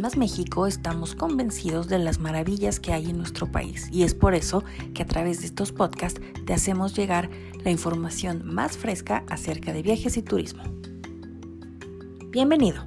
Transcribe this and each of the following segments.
Más México estamos convencidos de las maravillas que hay en nuestro país y es por eso que a través de estos podcasts te hacemos llegar la información más fresca acerca de viajes y turismo. Bienvenido.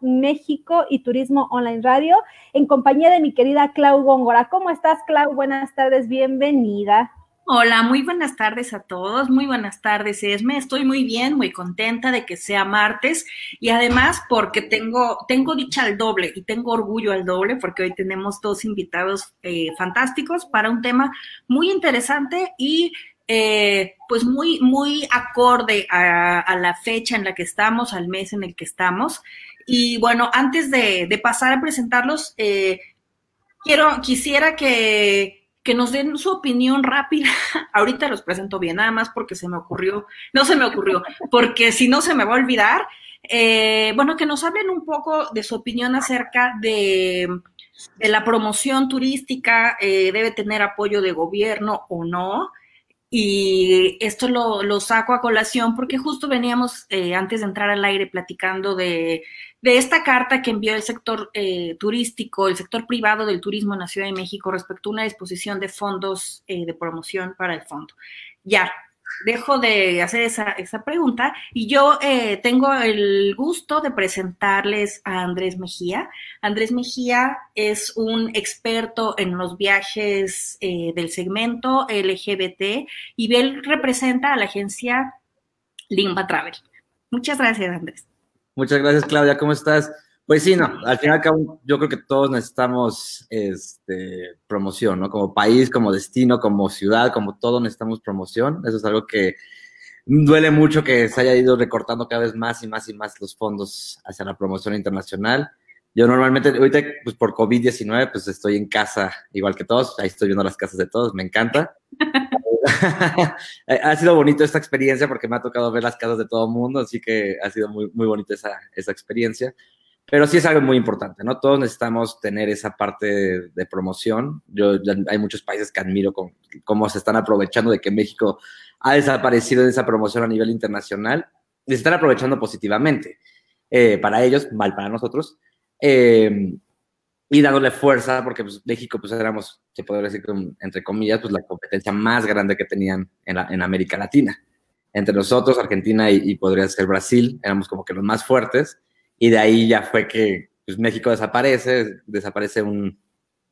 México y Turismo Online Radio en compañía de mi querida Clau Góngora. ¿Cómo estás, Clau? Buenas tardes, bienvenida. Hola, muy buenas tardes a todos, muy buenas tardes, Esme. Estoy muy bien, muy contenta de que sea martes y además porque tengo, tengo dicha al doble y tengo orgullo al doble porque hoy tenemos dos invitados eh, fantásticos para un tema muy interesante y eh, pues muy, muy acorde a, la fecha en la que estamos, al mes en el que estamos. Y bueno, antes de, pasar a presentarlos, eh, quiero, quisiera que que nos den su opinión rápida. Ahorita los presento bien, nada más porque se me ocurrió, no se me ocurrió, porque si no se me va a olvidar. Eh, bueno, que nos hablen un poco de su opinión acerca de, la promoción turística, eh, debe tener apoyo de gobierno o no. Y esto lo, saco a colación porque justo veníamos eh, antes de entrar al aire platicando de de esta carta que envió el sector eh, turístico, el sector privado del turismo en la Ciudad de México respecto a una disposición de fondos eh, de promoción para el fondo. Ya, dejo de hacer esa, esa pregunta y yo eh, tengo el gusto de presentarles a Andrés Mejía. Andrés Mejía es un experto en los viajes del segmento LGBT y él representa a la agencia Limba Travel. Muchas gracias, Andrés. Muchas gracias, Claudia. ¿Cómo estás? Pues sí, no, al final yo creo que todos necesitamos este, promoción, ¿no? Como país, como destino, como ciudad, como todo necesitamos promoción. Eso es algo que duele mucho que se haya ido recortando cada vez más y más y más los fondos hacia la promoción internacional. Yo normalmente, ahorita, pues por COVID-19, pues estoy en casa igual que todos. Ahí estoy viendo las casas de todos, me encanta. ha sido bonito esta experiencia porque me ha tocado ver las casas de todo el mundo, así que ha sido muy, muy bonita esa, esa experiencia. Pero sí es algo muy importante, ¿no? Todos necesitamos tener esa parte de, promoción. Yo, hay muchos países que admiro con, cómo se están aprovechando de que México ha desaparecido de esa promoción a nivel internacional y se están aprovechando positivamente. Eh, para ellos, mal para nosotros. Eh, y dándole fuerza, porque pues, México, pues éramos, se podría decir, entre comillas, pues la competencia más grande que tenían en, en América Latina. Entre nosotros, Argentina y, podría ser Brasil, éramos como que los más fuertes, y de ahí ya fue que pues, México desaparece, desaparece un,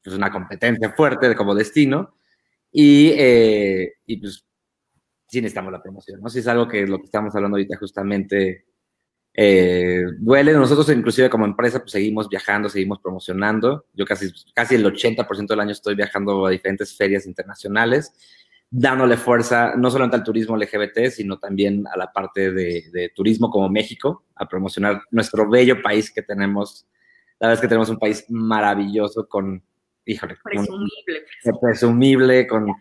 pues, una competencia fuerte como destino, y, eh, y pues sí necesitamos la promoción, ¿no? Si es algo que lo que estamos hablando ahorita justamente eh, duele. Nosotros inclusive como empresa pues seguimos viajando, seguimos promocionando. Yo casi, casi el 80% del año estoy viajando a diferentes ferias internacionales, dándole fuerza no solamente al turismo LGBT, sino también a la parte de, turismo como México, a promocionar nuestro bello país que tenemos. La verdad es que tenemos un país maravilloso con, híjole, presumible, presumible con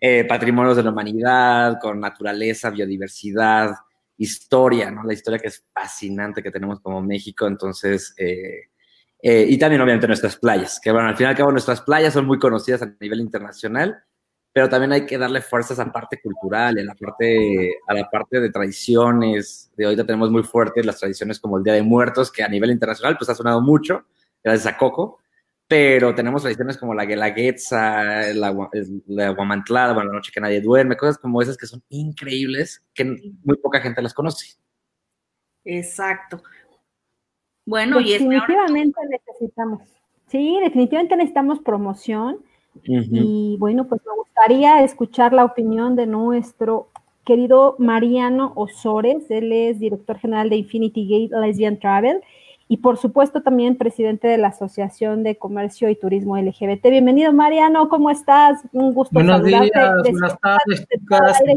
eh, patrimonios de la humanidad, con naturaleza, biodiversidad, historia, ¿no? La historia que es fascinante que tenemos como México, entonces, eh, eh, y también obviamente nuestras playas, que bueno, al fin y al cabo nuestras playas son muy conocidas a nivel internacional, pero también hay que darle fuerzas a la parte cultural, a la parte, a la parte de tradiciones, de ahorita tenemos muy fuertes las tradiciones como el Día de Muertos, que a nivel internacional pues ha sonado mucho, gracias a Coco, pero tenemos tradiciones como la Guelaguetza, la, la Guamantlada, bueno, la noche que nadie duerme, cosas como esas que son increíbles, que muy poca gente las conoce. Exacto. Bueno, y definitivamente necesitamos, sí, definitivamente necesitamos promoción. Y bueno, pues me gustaría escuchar la opinión de nuestro querido Mariano Osores, él es director general de Infinity Gate Lesbian Travel y por supuesto también presidente de la Asociación de Comercio y Turismo LGBT. Bienvenido Mariano, ¿cómo estás? Un gusto Buenos días, buenas tardes,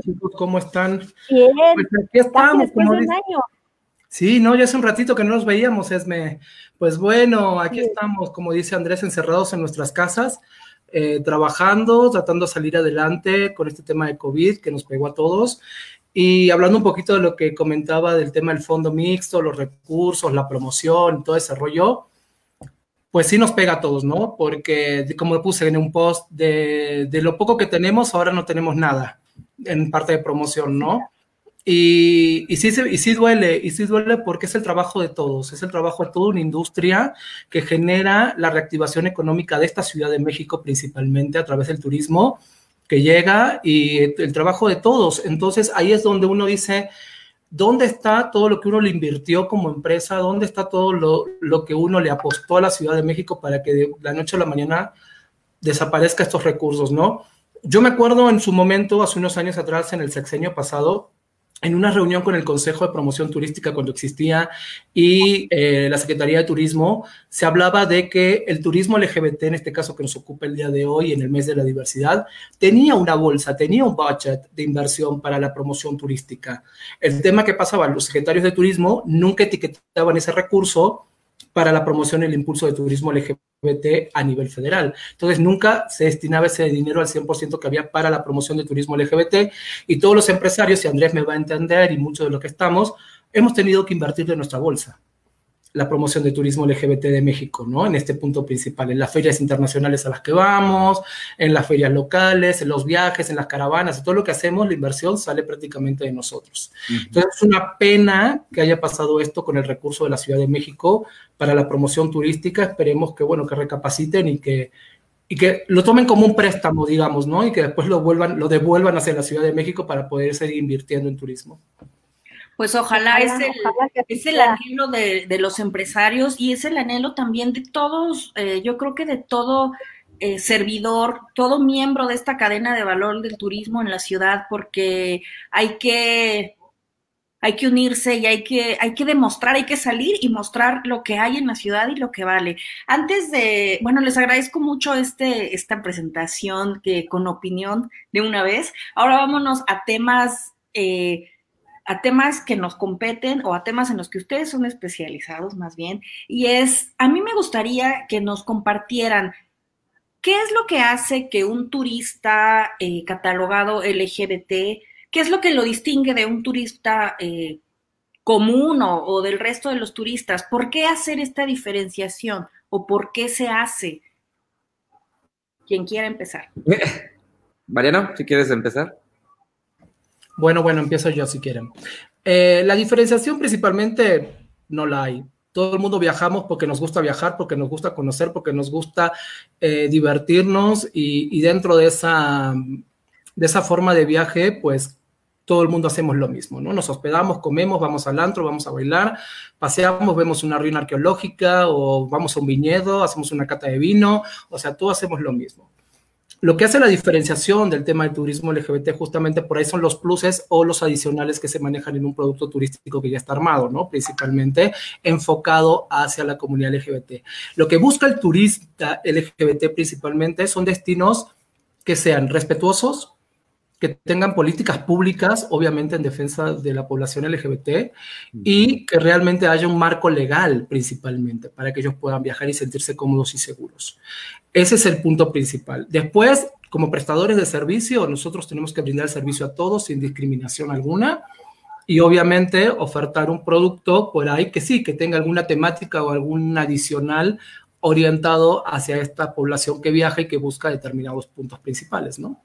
chicos, ¿cómo están? Bien, pues aquí estamos. Después de un año. Sí, no, ya hace un ratito que no nos veíamos, Esme. Pues bueno, aquí estamos, como dice Andrés, encerrados en nuestras casas, eh, trabajando, tratando de salir adelante con este tema de COVID que nos pegó a todos. Y hablando un poquito de lo que comentaba del tema del fondo mixto, los recursos, la promoción, todo ese rollo, pues sí nos pega a todos, ¿no? Porque como puse en un post, de, de, lo poco que tenemos, ahora no tenemos nada en parte de promoción, ¿no? Y, y, sí, y sí duele, y sí duele porque es el trabajo de todos, es el trabajo de toda una industria que genera la reactivación económica de esta Ciudad de México principalmente a través del turismo que llega y el trabajo de todos. Entonces ahí es donde uno dice, ¿dónde está todo lo que uno le invirtió como empresa? ¿Dónde está todo lo, lo que uno le apostó a la Ciudad de México para que de la noche a la mañana desaparezca estos recursos, ¿no? Yo me acuerdo en su momento, hace unos años atrás, en el sexenio pasado, en una reunión con el Consejo de Promoción Turística cuando existía y eh, la Secretaría de Turismo, se hablaba de que el turismo LGBT, en este caso que nos ocupa el día de hoy, en el mes de la diversidad, tenía una bolsa, tenía un budget de inversión para la promoción turística. El tema que pasaba, los secretarios de turismo nunca etiquetaban ese recurso para la promoción y el impulso de turismo LGBT a nivel federal. Entonces, nunca se destinaba ese dinero al 100% que había para la promoción de turismo LGBT y todos los empresarios, y Andrés me va a entender y muchos de los que estamos, hemos tenido que invertir de nuestra bolsa la promoción de turismo LGBT de México, ¿no? En este punto principal, en las ferias internacionales a las que vamos, en las ferias locales, en los viajes, en las caravanas, todo lo que hacemos, la inversión sale prácticamente de nosotros. Entonces, es una pena que haya pasado esto con el recurso de la Ciudad de México para la promoción turística. Esperemos que, bueno, que recapaciten y que, y que lo tomen como un préstamo, digamos, ¿no? Y que después lo, vuelvan, lo devuelvan hacia la Ciudad de México para poder seguir invirtiendo en turismo. Pues ojalá, es el, es el anhelo de, los empresarios y es el anhelo también de todos, eh, yo creo que de todo eh, servidor, todo miembro de esta cadena de valor del turismo en la ciudad, porque hay que, hay que unirse y hay que, hay que demostrar, hay que salir y mostrar lo que hay en la ciudad y lo que vale. Antes de, bueno, les agradezco mucho este, esta presentación que, con opinión de una vez. Ahora vámonos a temas eh, a temas que nos competen o a temas en los que ustedes son especializados más bien. Y es, a mí me gustaría que nos compartieran qué es lo que hace que un turista eh, catalogado LGBT, qué es lo que lo distingue de un turista eh, común o, del resto de los turistas. ¿Por qué hacer esta diferenciación o por qué se hace? Quien quiera empezar. Mariano, si quieres empezar. Bueno, bueno, empiezo yo si quieren. Eh, la diferenciación principalmente no la hay. Todo el mundo viajamos porque nos gusta viajar, porque nos gusta conocer, porque nos gusta eh, divertirnos y, dentro de esa, de esa forma de viaje, pues todo el mundo hacemos lo mismo, ¿no? Nos hospedamos, comemos, vamos al antro, vamos a bailar, paseamos, vemos una ruina arqueológica o vamos a un viñedo, hacemos una cata de vino, o sea, todos hacemos lo mismo. Lo que hace la diferenciación del tema del turismo LGBT justamente por ahí son los pluses o los adicionales que se manejan en un producto turístico que ya está armado, ¿no? Principalmente enfocado hacia la comunidad LGBT. Lo que busca el turista LGBT principalmente son destinos que sean respetuosos, que tengan políticas públicas, obviamente en defensa de la población LGBT, y que realmente haya un marco legal principalmente para que ellos puedan viajar y sentirse cómodos y seguros. Ese es el punto principal. Después, como prestadores de servicio, nosotros tenemos que brindar el servicio a todos sin discriminación alguna y obviamente ofertar un producto por ahí que sí, que tenga alguna temática o algún adicional orientado hacia esta población que viaja y que busca determinados puntos principales, ¿no?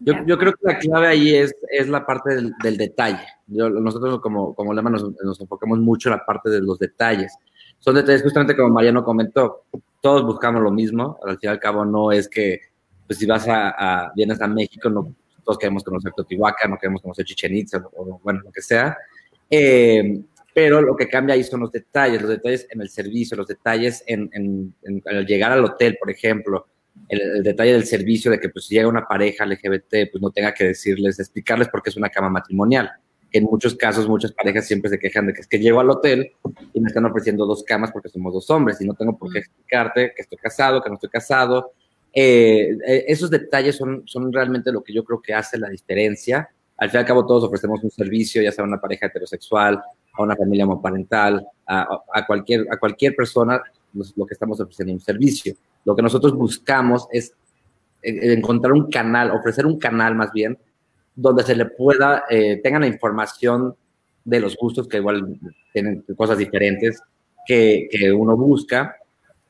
Yo, yo, creo que la clave ahí es, es la parte del, detalle. nosotros como, como lema nos, nos, enfocamos mucho en la parte de los detalles. Son detalles justamente como Mariano comentó, todos buscamos lo mismo, al fin y al cabo no es que, pues si vas a, vienes a México, no, todos queremos conocer Teotihuacán, no queremos conocer Chichen Itza, o, bueno, lo que sea. Eh, pero lo que cambia ahí son los detalles, los detalles en el servicio, los detalles en, en llegar al hotel, por ejemplo, el, detalle del servicio de que pues si llega una pareja LGBT, pues no tenga que decirles, explicarles por qué es una cama matrimonial. En muchos casos, muchas parejas siempre se quejan de que es que llego al hotel y me están ofreciendo dos camas porque somos dos hombres y no tengo por qué explicarte que estoy casado, que no estoy casado. Eh, eh, esos detalles son, son realmente lo que yo creo que hace la diferencia. Al fin y al cabo, todos ofrecemos un servicio, ya sea a una pareja heterosexual, a una familia homoparental, a, a, cualquier, a cualquier persona, lo que estamos ofreciendo un servicio. Lo que nosotros buscamos es eh, encontrar un canal, ofrecer un canal más bien, donde se le pueda, eh, tengan la información de los gustos, que igual tienen cosas diferentes que, uno busca,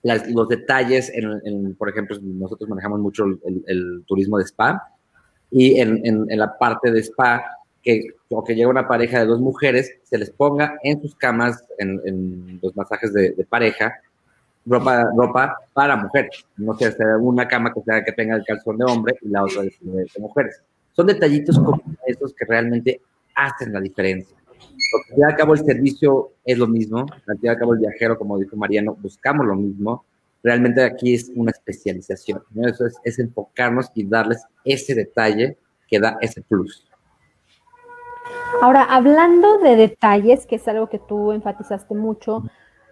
los detalles, en, por ejemplo, nosotros manejamos mucho el, turismo de spa, y en, en, la parte de spa, que, o que llega una pareja de dos mujeres, se les ponga en sus camas, en, los masajes de, pareja, ropa, ropa para mujeres. No sea, una cama que, sea, que tenga el calzón de hombre y la otra de, de mujeres. Son detallitos como esos que realmente hacen la diferencia. Porque al cabo el servicio es lo mismo, al cabo el viajero, como dijo Mariano, buscamos lo mismo. Realmente aquí es una especialización, Eso es, es enfocarnos y darles ese detalle que da ese plus. Ahora, hablando de detalles, que es algo que tú enfatizaste mucho,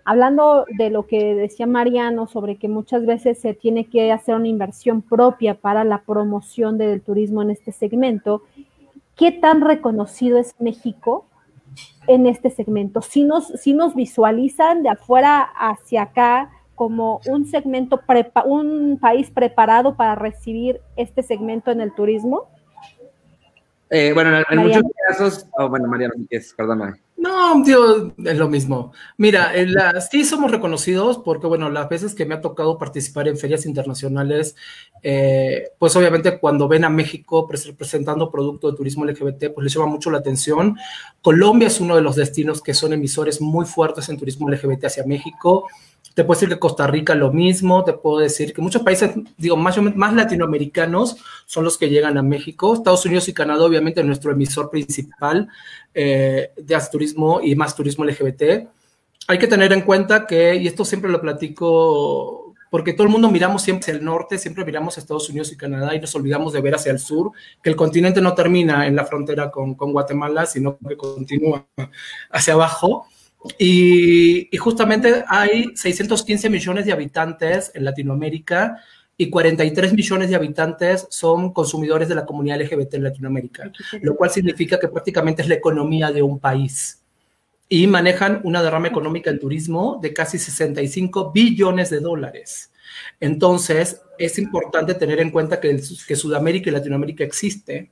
hablando de lo que decía Mariano sobre que muchas veces se tiene que hacer una inversión propia para la promoción del turismo en este segmento, ¿qué tan reconocido es México en este segmento? Si nos, si nos visualizan de afuera hacia acá como un segmento, un país preparado para recibir este segmento en el turismo. Eh, bueno, en, muchos casos, oh, bueno, María, perdóname. No, tío, es lo mismo. Mira, sí somos reconocidos porque, bueno, las veces que me ha tocado participar en ferias internacionales, eh, pues obviamente cuando ven a México presentando producto de turismo LGBT, pues les llama mucho la atención. Colombia es uno de los destinos que son emisores muy fuertes en turismo LGBT hacia México. Te puedo decir que Costa Rica lo mismo, te puedo decir que muchos países, digo, más, más latinoamericanos son los que llegan a México. Estados Unidos y Canadá, obviamente, es nuestro emisor principal eh, de turismo y más turismo LGBT. Hay que tener en cuenta que, y esto siempre lo platico, porque todo el mundo miramos siempre hacia el norte, siempre miramos a Estados Unidos y Canadá y nos olvidamos de ver hacia el sur, que el continente no termina en la frontera con Guatemala, sino que continúa hacia abajo. Y, justamente hay 615 millones de habitantes en Latinoamérica y 43 millones de habitantes son consumidores de la comunidad LGBT en Latinoamérica, lo cual significa que prácticamente es la economía de un país. Y manejan una derrama económica en turismo de casi 65 billones de dólares. Entonces, es importante tener en cuenta que, que Sudamérica y Latinoamérica existe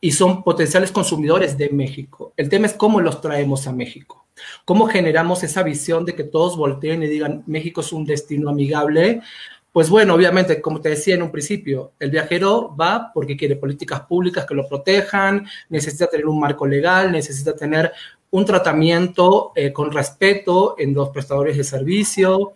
y son potenciales consumidores de México. El tema es cómo los traemos a México. ¿Cómo generamos esa visión de que todos volteen y digan México es un destino amigable? Pues bueno, obviamente, como te decía en un principio, el viajero va porque quiere políticas públicas que lo protejan, necesita tener un marco legal, necesita tener un tratamiento eh, con respeto en los prestadores de servicio,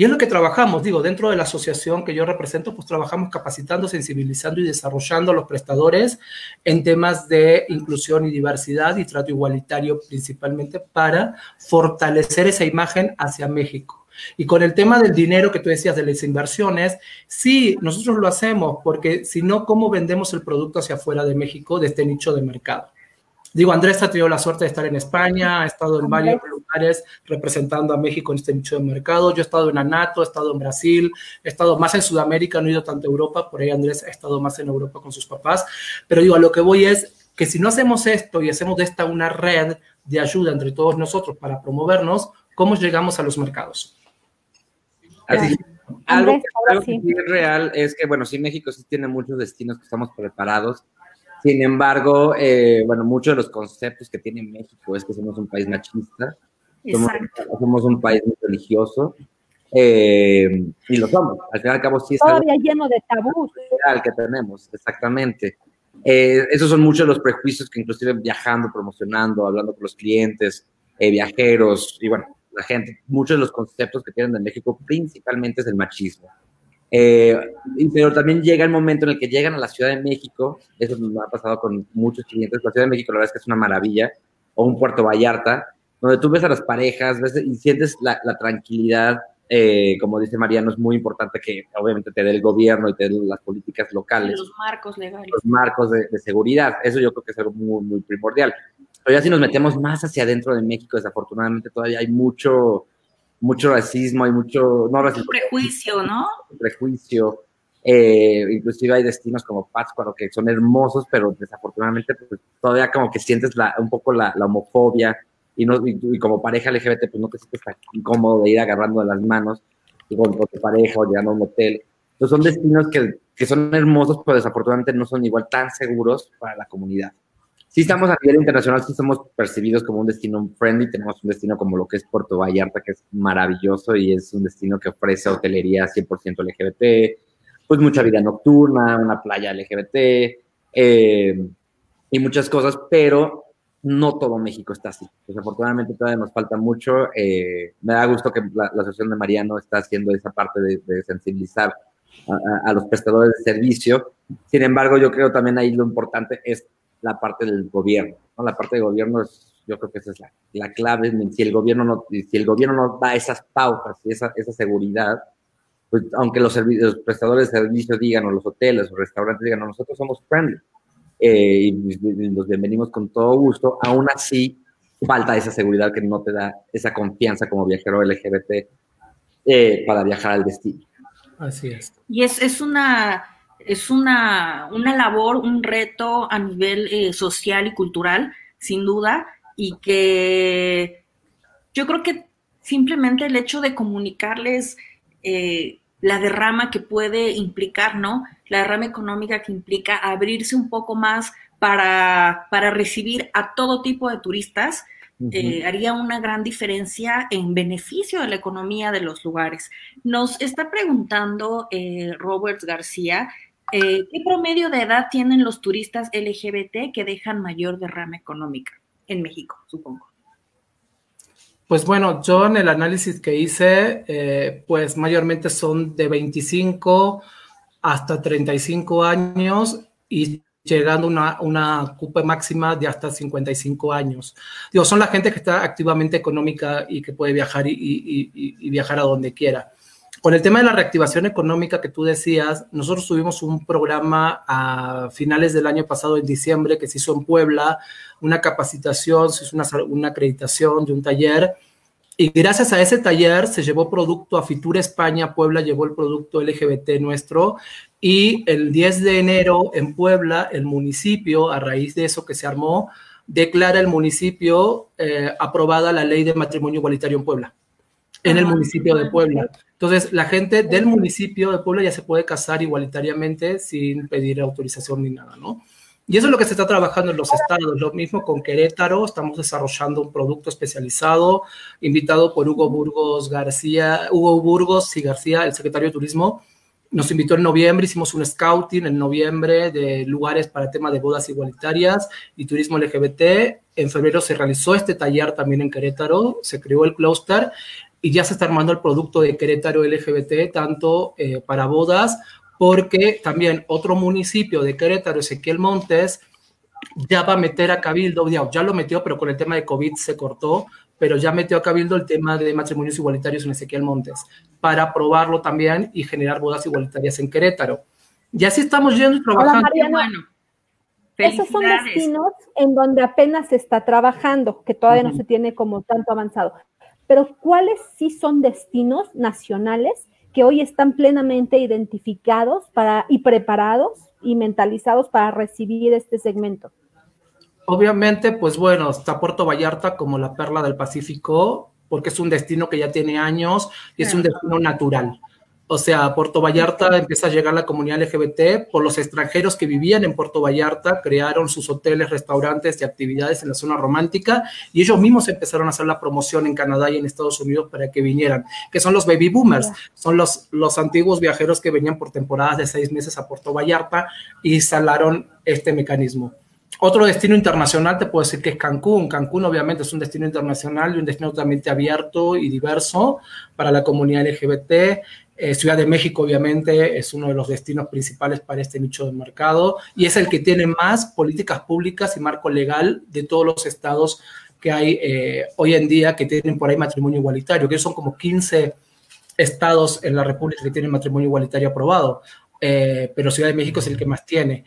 y es lo que trabajamos, digo, dentro de la asociación que yo represento, pues trabajamos capacitando, sensibilizando y desarrollando a los prestadores en temas de inclusión y diversidad y trato igualitario principalmente para fortalecer esa imagen hacia México. Y con el tema del dinero que tú decías de las inversiones, sí, nosotros lo hacemos porque si no, ¿cómo vendemos el producto hacia afuera de México de este nicho de mercado? Digo, Andrés ha tenido la suerte de estar en España, ha estado en varios lugares representando a México en este nicho de mercado. Yo he estado en Anato, he estado en Brasil, he estado más en Sudamérica, no he ido tanto a Europa, por ahí Andrés ha estado más en Europa con sus papás. Pero digo, a lo que voy es que si no hacemos esto y hacemos de esta una red de ayuda entre todos nosotros para promovernos, ¿cómo llegamos a los mercados? Así, algo, que, es real es que, bueno, sí, México sí tiene muchos destinos que estamos preparados sin embargo, eh, bueno, muchos de los conceptos que tiene México es que somos un país machista, somos, un país muy religioso, eh, y lo somos. Al fin y al cabo, sí es Todavía lleno de tabús. que tenemos, exactamente. Eh, esos son muchos de los prejuicios que inclusive viajando, promocionando, hablando con los clientes, viajeros, y bueno, la gente, muchos de los conceptos que tienen de México principalmente es el machismo. Eh, pero también llega el momento en el que llegan a la Ciudad de México, eso nos ha pasado con muchos clientes, la Ciudad de México la verdad es que es una maravilla, o un Puerto Vallarta, donde tú ves a las parejas ves, y sientes la, tranquilidad, eh, como dice Mariano, es muy importante que obviamente te dé el gobierno y te dé las políticas locales. Los marcos legales. Los marcos de, de seguridad, eso yo creo que es algo muy, muy primordial. Pero ya si nos metemos más hacia adentro de México, desafortunadamente todavía hay mucho mucho racismo, hay mucho, no racismo, prejuicio, ¿no? Prejuicio. Eh, inclusive hay destinos como Pátzcuaro que son hermosos, pero desafortunadamente pues, todavía como que sientes la, un poco la, homofobia y, no, y, como pareja LGBT pues no te sientes tan incómodo de ir agarrando de las manos y con, tu pareja o llegando a un hotel. Entonces son destinos que, que son hermosos, pero desafortunadamente no son igual tan seguros para la comunidad sí estamos a nivel internacional, sí somos percibidos como un destino friendly, tenemos un destino como lo que es Puerto Vallarta, que es maravilloso y es un destino que ofrece hotelería 100% LGBT, pues mucha vida nocturna, una playa LGBT, eh, y muchas cosas, pero no todo México está así. Desafortunadamente todavía nos falta mucho. Eh, me da gusto que la, asociación de Mariano está haciendo esa parte de, sensibilizar a, los prestadores de servicio. Sin embargo, yo creo también ahí lo importante es la parte del gobierno. ¿no? La parte del gobierno es, yo creo que esa es la, clave. Si el gobierno no, si el gobierno no da esas pautas y esa, esa seguridad, pues aunque los, los prestadores de servicio digan, o los hoteles o restaurantes digan, no, nosotros somos friendly eh, y los bienvenimos con todo gusto, aún así falta esa seguridad que no te da esa confianza como viajero LGBT eh, para viajar al destino. Así es. Y es, es una es una, una, labor, un reto a nivel eh, social y cultural, sin duda, y que yo creo que simplemente el hecho de comunicarles eh, la derrama que puede implicar, ¿no? La derrama económica que implica abrirse un poco más para, para recibir a todo tipo de turistas, eh, haría una gran diferencia en beneficio de la economía de los lugares. Nos está preguntando eh, Robert García, eh, ¿qué promedio de edad tienen los turistas LGBT que dejan mayor derrama económica en México, supongo? Pues bueno, yo en el análisis que hice, eh, pues mayormente son de 25 hasta 35 años y llegando a una, una cupa máxima de hasta 55 años. Digo, son la gente que está activamente económica y que puede viajar y viajar a donde quiera. Con el tema de la reactivación económica que tú decías, nosotros tuvimos un programa a finales del año pasado, en diciembre, que se hizo en Puebla, una capacitación, se hizo una, acreditación de un taller. Y gracias a ese taller se llevó producto a Fitura España, Puebla llevó el producto LGBT nuestro. Y el 10 de enero en Puebla, el municipio, a raíz de eso que se armó, declara el municipio eh, aprobada la ley de matrimonio igualitario en Puebla, en el municipio de Puebla. Entonces, la gente del municipio de Puebla ya se puede casar igualitariamente sin pedir autorización ni nada, ¿no? Y eso es lo que se está trabajando en los estados. Lo mismo con Querétaro, estamos desarrollando un producto especializado, invitado por Hugo Burgos García, Hugo Burgos y García, el secretario de Turismo. Nos invitó en noviembre, hicimos un scouting en noviembre de lugares para tema de bodas igualitarias y turismo LGBT. En febrero se realizó este taller también en Querétaro, se creó el cluster y ya se está armando el producto de Querétaro LGBT, tanto eh, para bodas, porque también otro municipio de Querétaro, Ezequiel Montes, ya va a meter a Cabildo, ya lo metió, pero con el tema de COVID se cortó, pero ya metió a Cabildo el tema de matrimonios igualitarios en Ezequiel Montes, para probarlo también y generar bodas igualitarias en Querétaro. Y así estamos yendo y trabajando. bueno. Esos son destinos en donde apenas se está trabajando, que todavía no se tiene como tanto avanzado pero ¿cuáles sí son destinos nacionales que hoy están plenamente identificados para, y preparados y mentalizados para recibir este segmento? Obviamente, pues bueno, está Puerto Vallarta como la perla del Pacífico, porque es un destino que ya tiene años y es un destino natural. O sea, Puerto Vallarta empieza a llegar la comunidad LGBT por los extranjeros que vivían en Puerto Vallarta, crearon sus hoteles, restaurantes y actividades en la zona romántica y ellos mismos empezaron a hacer la promoción en Canadá y en Estados Unidos para que vinieran, que son los baby boomers, son los, los antiguos viajeros que venían por temporadas de seis meses a Puerto Vallarta y instalaron este mecanismo. Otro destino internacional te puedo decir que es Cancún. Cancún obviamente es un destino internacional y un destino totalmente abierto y diverso para la comunidad LGBT. Eh, Ciudad de México, obviamente, es uno de los destinos principales para este nicho de mercado y es el que tiene más políticas públicas y marco legal de todos los estados que hay eh, hoy en día que tienen por ahí matrimonio igualitario, que son como 15 estados en la República que tienen matrimonio igualitario aprobado, eh, pero Ciudad de México es el que más tiene.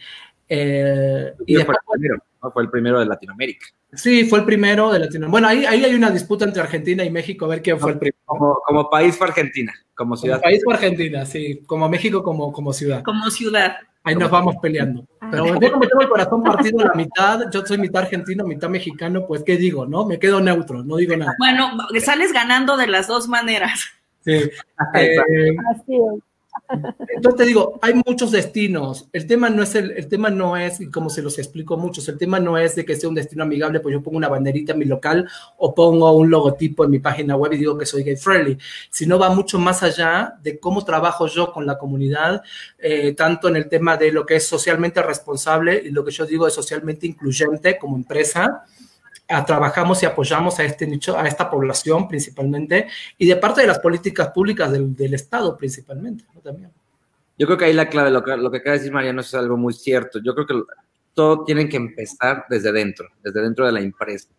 Y fue, el primero, fue el primero de Latinoamérica. Sí, fue el primero de Latinoamérica. Bueno, ahí, ahí hay una disputa entre Argentina y México, a ver quién fue el primero. Como, país fue Argentina, como ciudad. Como país fue Argentina, sí. Como México, como, como ciudad. Como ciudad. Ahí nos vamos peleando. Ah. Pero yo como tengo el corazón partido a la mitad, yo soy mitad argentino, mitad mexicano, pues ¿qué digo, no? Me quedo neutro, no digo nada. Bueno, sales ganando de las dos maneras. Sí. Eh, Así es. Entonces te digo, hay muchos destinos. El tema no es el, el tema no es, y como se los explico a muchos, el tema no es de que sea un destino amigable, pues yo pongo una banderita en mi local o pongo un logotipo en mi página web y digo que soy gay friendly, sino va mucho más allá de cómo trabajo yo con la comunidad, eh, tanto en el tema de lo que es socialmente responsable y lo que yo digo es socialmente incluyente como empresa, trabajamos y apoyamos a este nicho, a esta población principalmente, y de parte de las políticas públicas del, del Estado principalmente, ¿no? También. Yo creo que ahí la clave, lo que, lo que acaba de decir Mariano es algo muy cierto. Yo creo que todo tiene que empezar desde dentro, desde dentro de la empresa.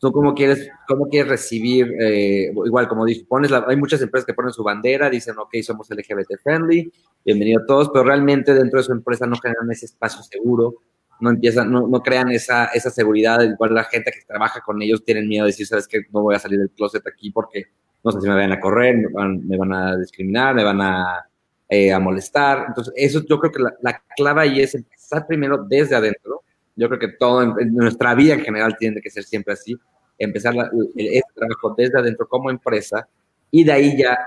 Tú cómo quieres, cómo quieres recibir, eh, igual como dijo, pones la, hay muchas empresas que ponen su bandera, dicen, ok, somos LGBT friendly, bienvenido a todos, pero realmente dentro de su empresa no generan ese espacio seguro, no empiezan, no, no crean esa, esa seguridad, igual la gente que trabaja con ellos tienen miedo de decir, sabes que no voy a salir del closet aquí porque no sé si me van a correr, me van, van a discriminar, me van a, eh, a, molestar. Entonces, eso yo creo que la, la, clave ahí es empezar primero desde adentro. Yo creo que todo en, nuestra vida en general tiene que ser siempre así. Empezar la, el, trabajo desde adentro como empresa y de ahí ya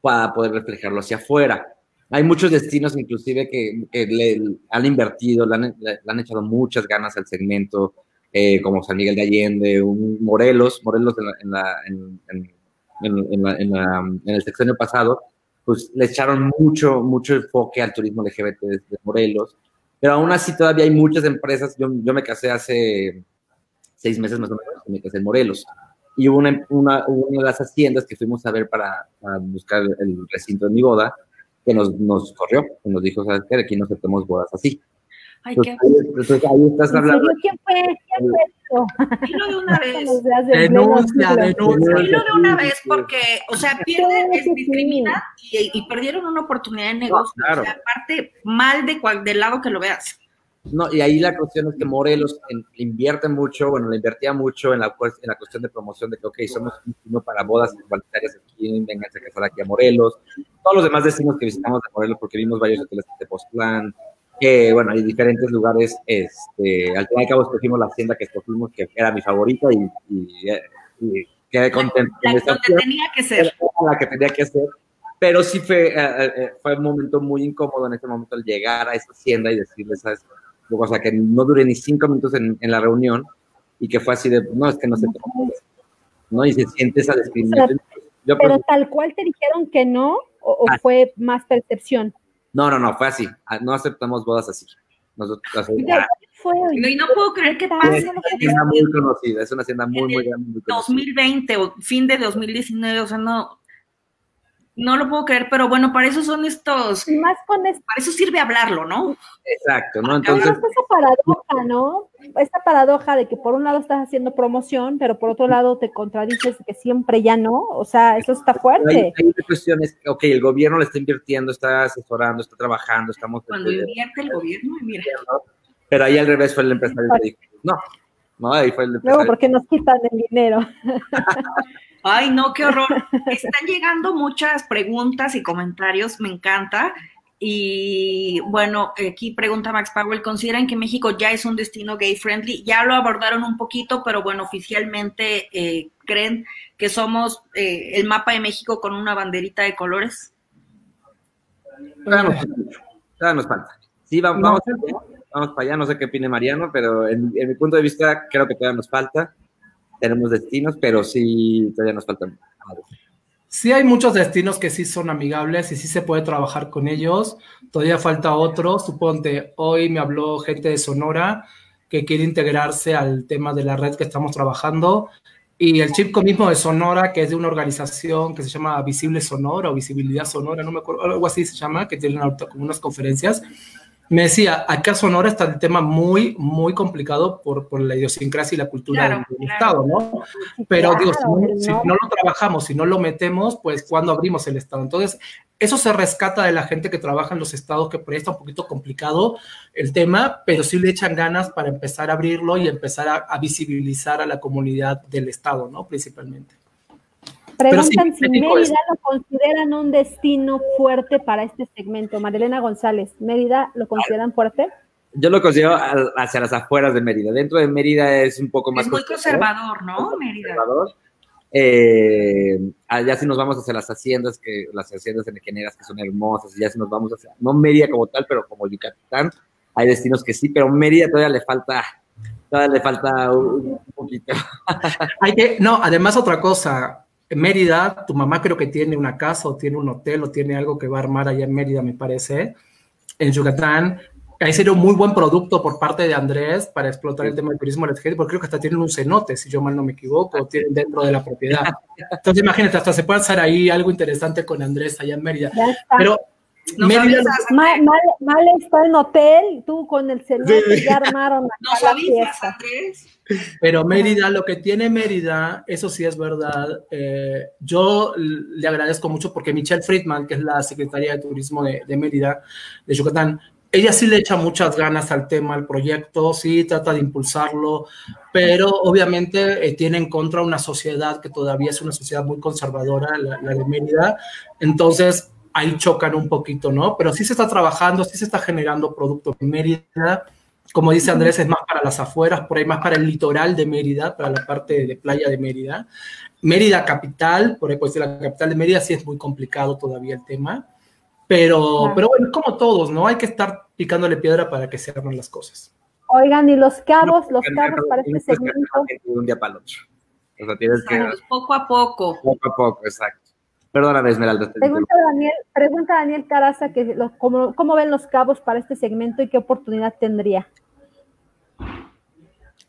para poder reflejarlo hacia afuera hay muchos destinos inclusive que, que le han invertido, le han, le han, echado muchas ganas al segmento, eh, como San Miguel de Allende, un Morelos, Morelos en, en, el sexenio pasado, pues le echaron mucho, mucho enfoque al turismo LGBT de, de Morelos, pero aún así todavía hay muchas empresas, yo, yo me casé hace seis meses más o menos, me casé en Morelos, y hubo una, una, una de las haciendas que fuimos a ver para, para buscar el recinto de mi boda, que nos, nos corrió, que nos dijo, ¿sabes qué? Aquí no aceptamos bodas así. Ay, entonces, qué... ahí, entonces, ahí estás hablando. ¿Quién fue? ¿Quién fue esto? Dilo de una vez. denuncia, denuncia. Dilo de una vez porque, o sea, pierden, es discriminan y, y, perdieron una oportunidad de negocio. No, claro. O sea, aparte, mal de cual, del lado que lo veas. No, y ahí la cuestión es que Morelos en, invierte mucho, bueno, le invertía mucho en la, en la cuestión de promoción de que, ok, somos un destino para bodas igualitarias aquí, vengan a casar aquí a Morelos. Todos los demás destinos que visitamos de Morelos, porque vimos varios hoteles de Tepoztlán, que, bueno, hay diferentes lugares, este, al fin y al cabo escogimos la hacienda que escogimos, que era mi favorita y, y, y quedé contento. La, la donde tenía que ser. La que tenía que ser pero sí fue, uh, fue un momento muy incómodo en ese momento el llegar a esa hacienda y decirles, ¿sabes? O sea, que no dure ni cinco minutos en, en, la reunión y que fue así de, no, es que no se toma, ¿no? Y se siente esa discriminación. Yo pero creo, tal cual te dijeron que no, o, o ah, fue más percepción. No, no, no, fue así. Ah, no aceptamos bodas así. Nosotros, así ah, fue, y no puedo creer que pase. Es una hacienda muy conocida, es una hacienda muy, muy grande. Muy 2020 o fin de 2019, o sea, no, no lo puedo creer, pero bueno, para eso son estos. Más con esto. Para eso sirve hablarlo, ¿no? Exacto, ¿no? Entonces. esa paradoja, ¿no? Esta paradoja de que por un lado estás haciendo promoción, pero por otro lado te contradices que siempre ya no. O sea, eso está fuerte. Hay, hay cuestiones, ok, el gobierno le está invirtiendo, está asesorando, está trabajando, estamos. Cuando invierte el gobierno, mira. Pero ahí al revés fue el empresario que dijo, no. No, ahí fue el empresario. Luego, porque nos quitan el dinero. Ay, no, qué horror. Están llegando muchas preguntas y comentarios, me encanta. Y bueno, aquí pregunta Max Powell, ¿consideran que México ya es un destino gay friendly? Ya lo abordaron un poquito, pero bueno, oficialmente eh, creen que somos eh, el mapa de México con una banderita de colores. Todavía nos, falta. Sí, vamos, vamos, vamos, para allá, no sé qué opine Mariano, pero en, en mi punto de vista creo que todavía nos falta tenemos destinos, pero sí, todavía nos faltan. Sí hay muchos destinos que sí son amigables y sí se puede trabajar con ellos. Todavía falta otro. Suponte, hoy me habló gente de Sonora que quiere integrarse al tema de la red que estamos trabajando. Y el chico mismo de Sonora, que es de una organización que se llama Visible Sonora o Visibilidad Sonora, no me acuerdo, algo así se llama, que tienen como unas conferencias me decía, acá Sonora está el tema muy, muy complicado por, por la idiosincrasia y la cultura claro, del, claro. Estado, ¿no? Pero claro, digo, si si no, lo trabajamos, si no lo metemos, pues ¿cuándo abrimos el Estado? Entonces, eso se rescata de la gente que trabaja en los estados, que por ahí está un poquito complicado el tema, pero sí le echan ganas para empezar a abrirlo y empezar a, a visibilizar a la comunidad del Estado, ¿no? Principalmente. Preguntan sí, si Mérida lo consideran un destino fuerte para este segmento. Marilena González, ¿Mérida lo consideran fuerte? Yo lo considero hacia las afueras de Mérida. Dentro de Mérida es un poco más... Es muy conservador, ¿no? Mérida. Conservador, Eh, ya si nos vamos hacia las haciendas, que las haciendas enequeneras que son hermosas, ya si nos vamos hacia, no Mérida como tal, pero como Yucatán, hay destinos que sí, pero Mérida todavía le falta, todavía le falta un, poquito. hay que, no, además otra cosa, en Mérida, tu mamá creo que tiene una casa o tiene un hotel o tiene algo que va a armar allá en Mérida, me parece. En Yucatán ahí sería un muy buen producto por parte de Andrés para explotar el tema del turismo LGBT, porque creo que hasta tienen un cenote, si yo mal no me equivoco, tienen dentro de la propiedad. Entonces, imagínate, hasta se puede hacer ahí algo interesante con Andrés allá en Mérida. Pero Mérida, mal, mal, está el hotel, tú con el cenote ya armaron la fiesta. Pero Mérida, lo que tiene Mérida, eso sí es verdad. Eh, yo le agradezco mucho porque Michelle Friedman, que es la secretaria de Turismo de, de Mérida, de Yucatán, ella sí le echa muchas ganas al tema, al proyecto, sí trata de impulsarlo, pero obviamente eh, tiene en contra una sociedad que todavía es una sociedad muy conservadora, la, de Mérida, entonces ahí chocan un poquito, ¿no? Pero sí se está trabajando, sí se está generando producto en Mérida, como dice Andrés, es más para las afueras, por ahí más para el litoral de Mérida, para la parte de playa de Mérida. Mérida capital, por ahí puede ser la capital de Mérida, sí es muy complicado todavía el tema. Pero, pero bueno, como todos, ¿no? Hay que estar picándole piedra para que se abran las cosas. Oigan, y los cabos, los cabos para este segmento. un día para el otro. O sea, tienes que. Poco a poco. Poco a poco, exacto. Perdóname, Esmeralda. Pregunta Daniel, pregunta Daniel Caraza que cómo, cómo, ven los cabos para este segmento y qué oportunidad tendría.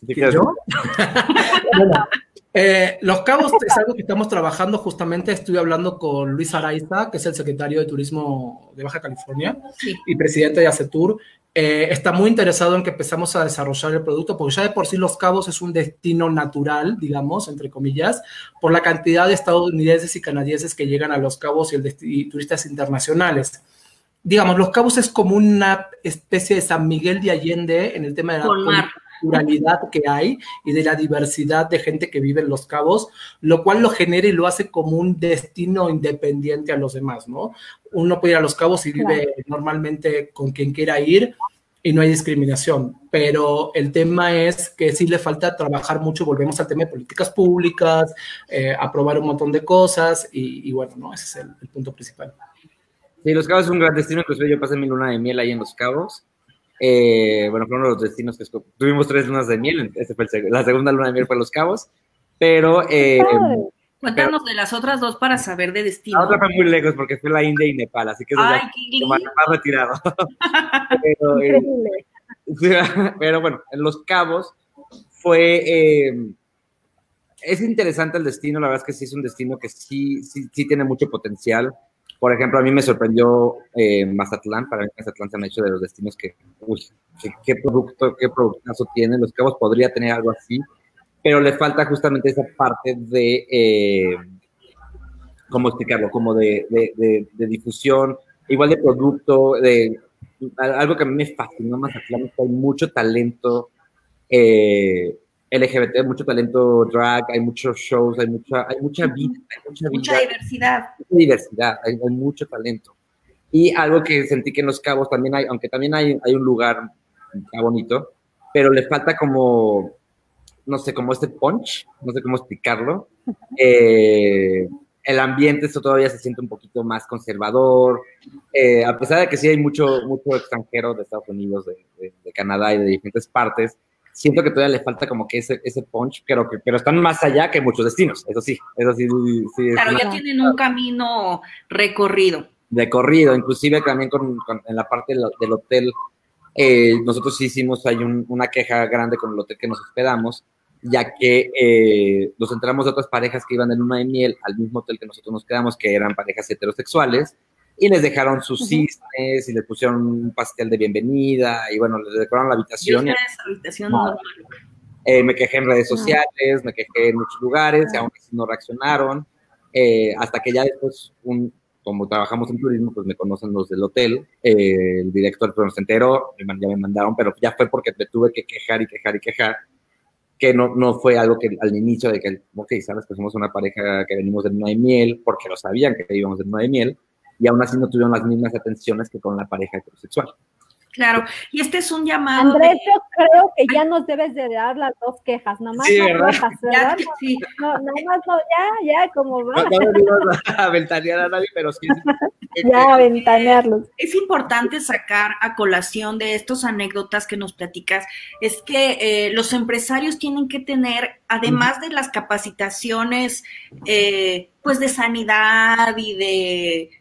¿Yo? bueno, eh, los cabos es algo que estamos trabajando justamente, estoy hablando con Luis Araiza, que es el secretario de Turismo de Baja California y presidente de ACETUR. Eh, está muy interesado en que empezamos a desarrollar el producto, porque ya de por sí Los Cabos es un destino natural, digamos, entre comillas, por la cantidad de estadounidenses y canadienses que llegan a Los Cabos y, el turistas internacionales. Digamos, Los Cabos es como una especie de San Miguel de Allende en el tema de la pluralidad que hay y de la diversidad de gente que vive en Los Cabos, lo cual lo genera y lo hace como un destino independiente a los demás, ¿no? Uno puede ir a Los Cabos y vive normalmente con quien quiera ir y no hay discriminación, pero el tema es que sí le falta trabajar mucho, volvemos al tema de políticas públicas, eh, aprobar un montón de cosas y, bueno, ¿no? Ese es el, punto principal. Sí, Los Cabos es un gran destino, inclusive yo pasé mi luna de miel ahí en Los Cabos eh, bueno, fueron los destinos que tuvimos tres lunas de miel, este fue la segunda luna de miel fue Los Cabos, pero... Eh, Cuéntanos de las otras dos para saber de destino. La otra fue muy lejos porque fue la India y Nepal, así que es Ay, más, retirado. pero, eh, pero, bueno, en Los Cabos fue... Eh, es interesante el destino, la verdad es que sí es un destino que sí, sí, sí tiene mucho potencial. Por ejemplo, a mí me sorprendió eh, Mazatlán, para mí Mazatlán se han hecho de los destinos que, uy, qué, producto, qué productazo tiene, Los Cabos podría tener algo así, pero le falta justamente esa parte de, eh, ¿cómo explicarlo? Como de, de, difusión, igual de producto, de algo que a mí me fascinó Mazatlán, es que hay mucho talento eh, LGBT, mucho talento drag, hay muchos shows, hay mucha, hay mucha vida, hay mucha, mucha diversidad. Mucha diversidad, hay, mucho talento. Y algo que sentí que en Los Cabos también hay, aunque también hay, hay un lugar bonito, pero le falta como, no sé, como este punch, no sé cómo explicarlo. Eh, el ambiente esto todavía se siente un poquito más conservador, eh, a pesar de que sí hay mucho, mucho extranjero de Estados Unidos, de, de Canadá y de diferentes partes, siento que todavía le falta como que ese, ese punch, pero, que, pero están más allá que muchos destinos, eso sí, eso sí. sí claro, ya tienen un camino recorrido. Recorrido, inclusive también con, en la parte del, hotel, eh, nosotros sí hicimos, hay una queja grande con el hotel que nos hospedamos, ya que eh, nos enteramos de otras parejas que iban en luna de miel al mismo hotel que nosotros nos quedamos, que eran parejas heterosexuales, y les dejaron sus cisnes y les pusieron un pastel de bienvenida y bueno, les decoraron la habitación. Eh, me quejé en redes sociales, me quejé en muchos lugares, y aún así no reaccionaron, eh, hasta que ya después, un, como trabajamos en turismo, pues me conocen los del hotel, eh, el director pues, se enteró, ya me mandaron, pero ya fue porque me tuve que quejar y quejar y quejar, que no, no fue algo que al inicio de que, ok, sabes que somos una pareja que venimos de luna de miel, porque lo sabían que íbamos de luna de miel, y aún así no tuvieron las mismas atenciones que con la pareja heterosexual. Claro, y este es un llamado. Andrés, yo creo que ya nos debes de dar las dos quejas, nomás Sí, no ¿verdad? rojas, ¿verdad? Ya, sí. No, nada más no, ya, ya, como va, No, no venimos a ventanear a nadie, pero sí. ya, ventanearlos. Es importante sacar a colación de estas anécdotas que nos platicas, es que eh, los empresarios tienen que tener, además de las capacitaciones, eh, pues de sanidad y de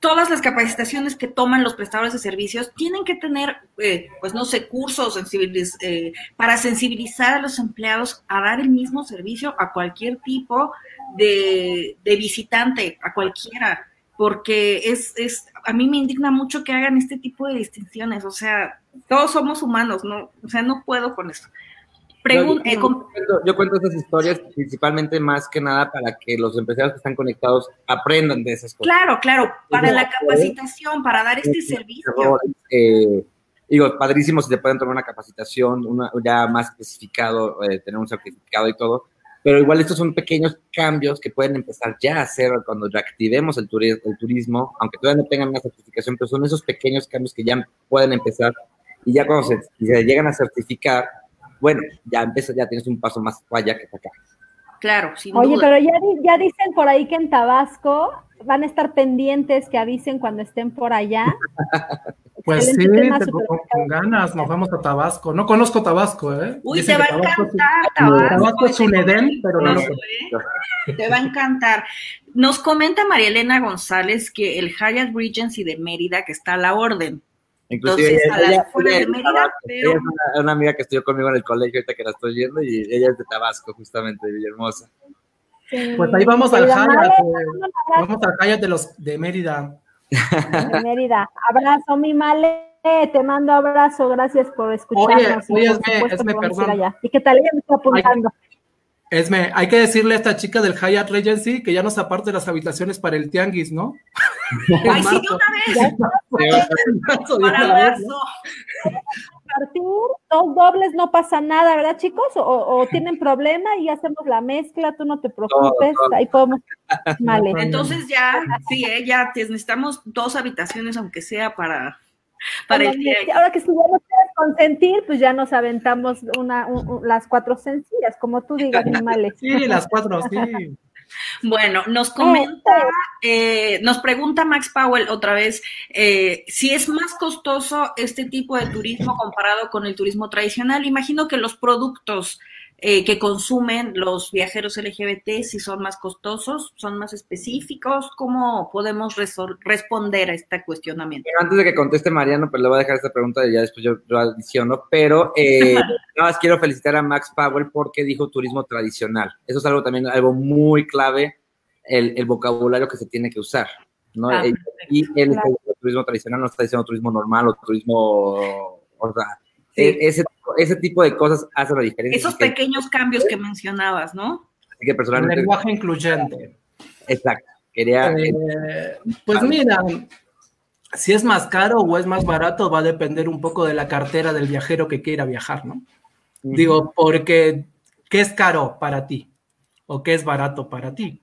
todas las capacitaciones que toman los prestadores de servicios, tienen que tener, eh, pues no sé, cursos sensibiliz- eh, para sensibilizar a los empleados a dar el mismo servicio a cualquier tipo de, de visitante, a cualquiera porque es, es, a mí me indigna mucho que hagan este tipo de distinciones, o sea, todos somos humanos, ¿no? O sea, no puedo con eso. Pregun- yo, eh, cuento, yo cuento esas historias principalmente más que nada para que los empresarios que están conectados aprendan de esas cosas. claro, claro, para la capacitación, para dar este servicio. Errores, eh, digo, padrísimo si te pueden tomar una capacitación, una, ya más especificado, eh, tener un certificado y todo, pero igual estos son pequeños cambios que pueden empezar ya a hacer cuando reactivemos el, turi- el turismo, aunque todavía no tengan una certificación, pero son esos pequeños cambios que ya pueden empezar y ya cuando se, se llegan a certificar, bueno, ya empieza, ya tienes un paso más para allá que para acá. Claro, sin Oye, duda. pero ya, di- ya dicen por ahí que en Tabasco van a estar pendientes que avisen cuando estén por allá. Pues sí, te- con, ganas, nos vamos a Tabasco. No conozco Tabasco, ¿eh? Uy, Dicen te va a encantar, Tabasco. Tabasco es un Edén, pero no lo ¿eh? Te va a encantar. Nos comenta María Elena González que el Hyatt Regency de Mérida, que está a la orden. Inclusive Entonces, a las ella, afueras ella de es Mérida, Tabasco. pero- Ella es una, una amiga que estudió conmigo en el colegio ahorita que la estoy viendo y ella es de Tabasco, justamente, de Villahermosa. Sí. Pues ahí vamos al abrazo vamos al Hyatt de los de Mérida. de Mérida. Abrazo, mi Male. Te mando abrazo. Gracias por escucharnos. Oye, oye, Esme, perdón. allá. ¿Y qué tal? Ella me está apuntando. Esme, hay que decirle a esta chica del Hyatt Regency que ya nos aparte las habitaciones para el tianguis, ¿no? Ay, sí, de una vez. Para abrazo. Partir, dos dobles, no pasa nada, ¿verdad, chicos? O, o tienen problema y hacemos la mezcla, tú no te preocupes, ahí podemos. Vale. Entonces ya, sí, ¿eh? ya necesitamos dos habitaciones, aunque sea para, para el día. Ahora que si ya no quieres consentir, pues ya nos aventamos una, un- un- las cuatro sencillas, como tú digas, mi Male. Sí, las cuatro, sí. Bueno, nos comenta, eh, nos pregunta Max Powell otra vez eh, si es más costoso este tipo de turismo comparado con el turismo tradicional. Imagino que los productos eh, que consumen los viajeros LGBT si son más costosos, son más específicos. ¿Cómo podemos responder a este cuestionamiento? Pero antes de que conteste Mariano, pues le voy a dejar esta pregunta y ya después yo, yo adiciono, pero eh, nada más quiero felicitar a Max Powell porque dijo turismo tradicional. Eso es algo también, algo muy clave, el, el vocabulario que se tiene que usar, ¿no? Ah, Eh, y él está Claro. diciendo turismo tradicional, no está diciendo turismo normal o turismo, o sea, Sí. eh, ese, ese tipo de cosas hacen la diferencia. Esos pequeños cambios que mencionabas, ¿no? así que El personalmente, lenguaje incluyente. exacto, quería... Eh, pues mira, si es más caro o es más barato va a depender un poco de la cartera del viajero que quiera viajar, ¿no? Digo, porque ¿qué es caro para ti? ¿O qué es barato para ti?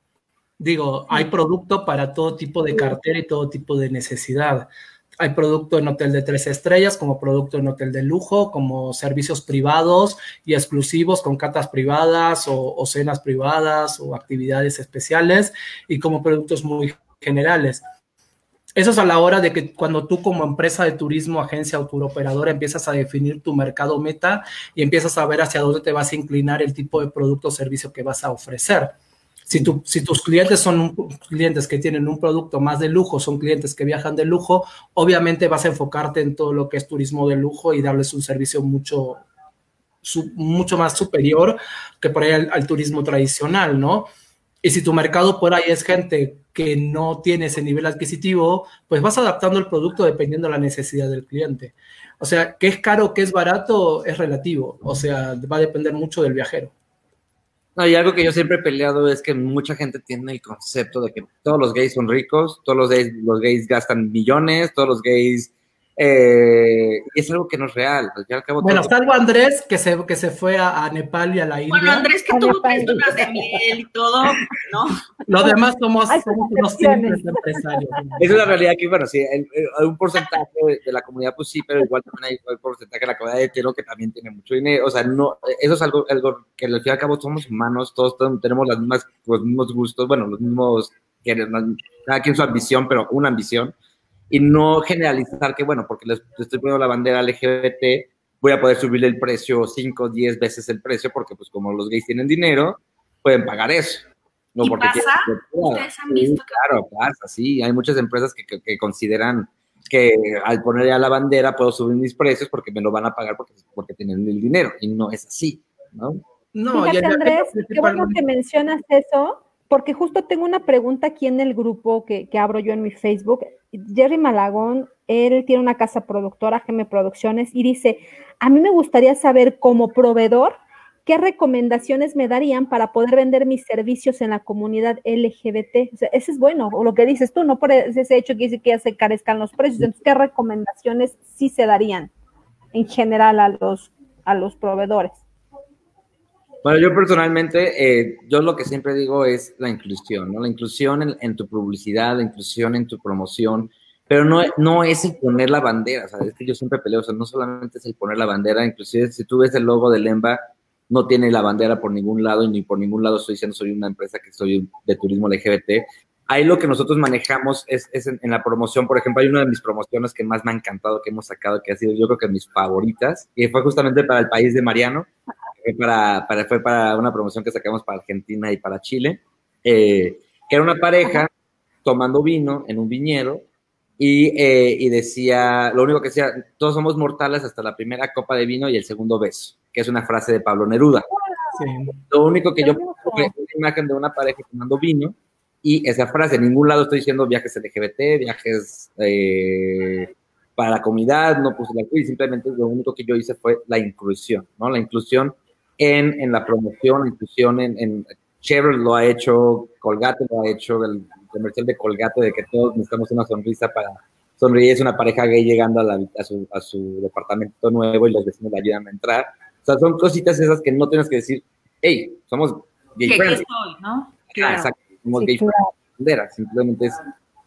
Digo, hay producto para todo tipo de cartera y todo tipo de necesidad. Hay producto en hotel de tres estrellas, como producto en hotel de lujo, como servicios privados y exclusivos con catas privadas o, cenas privadas o actividades especiales y como productos muy generales. Eso es a la hora de que cuando tú como empresa de turismo, agencia o operadora empiezas a definir tu mercado meta y empiezas a ver hacia dónde te vas a inclinar el tipo de producto o servicio que vas a ofrecer. Si, tu, si tus clientes son un, clientes que tienen un producto más de lujo, son clientes que viajan de lujo, obviamente vas a enfocarte en todo lo que es turismo de lujo y darles un servicio mucho, mucho más superior que por ahí al, al turismo tradicional, ¿no? Y si tu mercado por ahí es gente que no tiene ese nivel adquisitivo, pues vas adaptando el producto dependiendo de la necesidad del cliente. O sea, qué es caro, qué es barato, es relativo. O sea, va a depender mucho del viajero. No, y algo que yo siempre he peleado es que mucha gente tiene el concepto de que todos los gays son ricos, todos los gays, los gays gastan millones, todos los gays Eh, es algo que no es real. bueno, salvo Andrés, que se, que se fue a, Nepal y a la India. Bueno, Andrés que tuvo tres horas de miel y todo, ¿no? Los demás somos, unos simples empresarios. Es una realidad que, bueno, sí, hay un porcentaje de, la comunidad, pues sí, pero igual también hay un porcentaje de la comunidad de hetero que también tiene mucho dinero. O sea, no, eso es algo, algo que al fin y al cabo somos humanos, todos tenemos las mismas, los mismos gustos, bueno, los mismos, cada quien su ambición, pero una ambición y no generalizar que, bueno, porque les, estoy poniendo la bandera LGBT, voy a poder subirle el precio 5 o 10 veces el precio, porque pues como los gays tienen dinero, pueden pagar eso. No, porque pasa? ¿Ustedes han visto Claro, pasa, sí. Hay muchas empresas que, que, consideran que al poner ya la bandera puedo subir mis precios porque me lo van a pagar porque, porque tienen el dinero. Y no es así, ¿no? No, Fíjate, Andrés, qué bueno que mencionas eso, porque justo tengo una pregunta aquí en el grupo que, que abro yo en mi Facebook. Jerry Malagón, él tiene una casa productora, GM Producciones, y dice, a mí me gustaría saber como proveedor qué recomendaciones me darían para poder vender mis servicios en la comunidad LGBT. O sea, ese es bueno, o lo que dices tú, no por ese hecho que dice que ya se carezcan los precios. Entonces, ¿qué recomendaciones sí se darían en general a los, a los proveedores? Bueno, yo personalmente, eh, yo lo que siempre digo es la inclusión, ¿no? La inclusión en, tu publicidad, la inclusión en tu promoción, pero no, no es el poner la bandera, sea, es que yo siempre peleo, o sea, no solamente es el poner la bandera, inclusive si tú ves el logo de Lemba, no tiene la bandera por ningún lado y ni por ningún lado estoy diciendo soy una empresa que soy de turismo LGBT. Ahí lo que nosotros manejamos es, es en, en, la promoción, por ejemplo, hay una de mis promociones que más me ha encantado, que hemos sacado, que ha sido yo creo que mis favoritas, y fue justamente para el país de Mariano, fue para, para, fue para una promoción que sacamos para Argentina y para Chile, eh, que era una pareja tomando vino en un viñedo y, eh, y, decía, lo único que decía, todos somos mortales hasta la primera copa de vino y el segundo beso, que es una frase de Pablo Neruda. Lo único que yo puse una imagen de una pareja tomando vino y esa frase, en ningún lado estoy diciendo viajes LGBT, viajes eh, para la comunidad, no puse la y simplemente lo único que yo hice fue la inclusión, ¿no? La inclusión en, en la promoción, inclusión en, en Chevrolet lo ha hecho, Colgate lo ha hecho, el comercial de Colgate de que todos necesitamos una sonrisa para sonreír, es una pareja gay llegando a, la, a, su, a su departamento nuevo y los vecinos le ayudan a entrar. O sea, son cositas esas que no tienes que decir, hey, somos gay friendly. ¿no? Claro. Exacto, somos gay friendly. Simplemente es,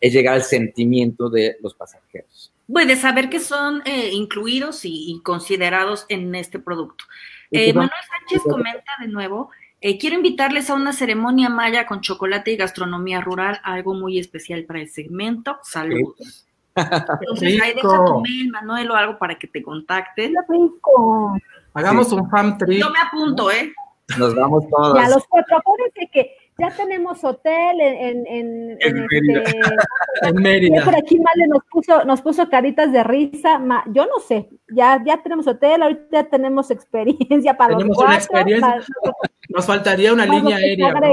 es, llegar al sentimiento de los pasajeros. Bueno, de saber que son eh, incluidos y, y, considerados en este producto. Eh, Manuel Sánchez comenta de nuevo, eh, quiero invitarles a una ceremonia maya con chocolate y gastronomía rural, algo muy especial para el segmento. Saludos. Entonces ahí deja tu mail, Manuel, o algo para que te contacten. rico! Hagamos un fan trip. Yo me apunto, ¿eh? Nos vamos todos. Ya, los cuatro, acuérdense que ya tenemos hotel en, en, en, Mérida. Este, en Mérida. Por aquí Male nos puso, nos puso caritas de risa. yo no sé, ya, ya tenemos hotel, ahorita ya tenemos experiencia para tenemos los cuatro. Una experiencia. Nos faltaría una línea aérea. ¿no?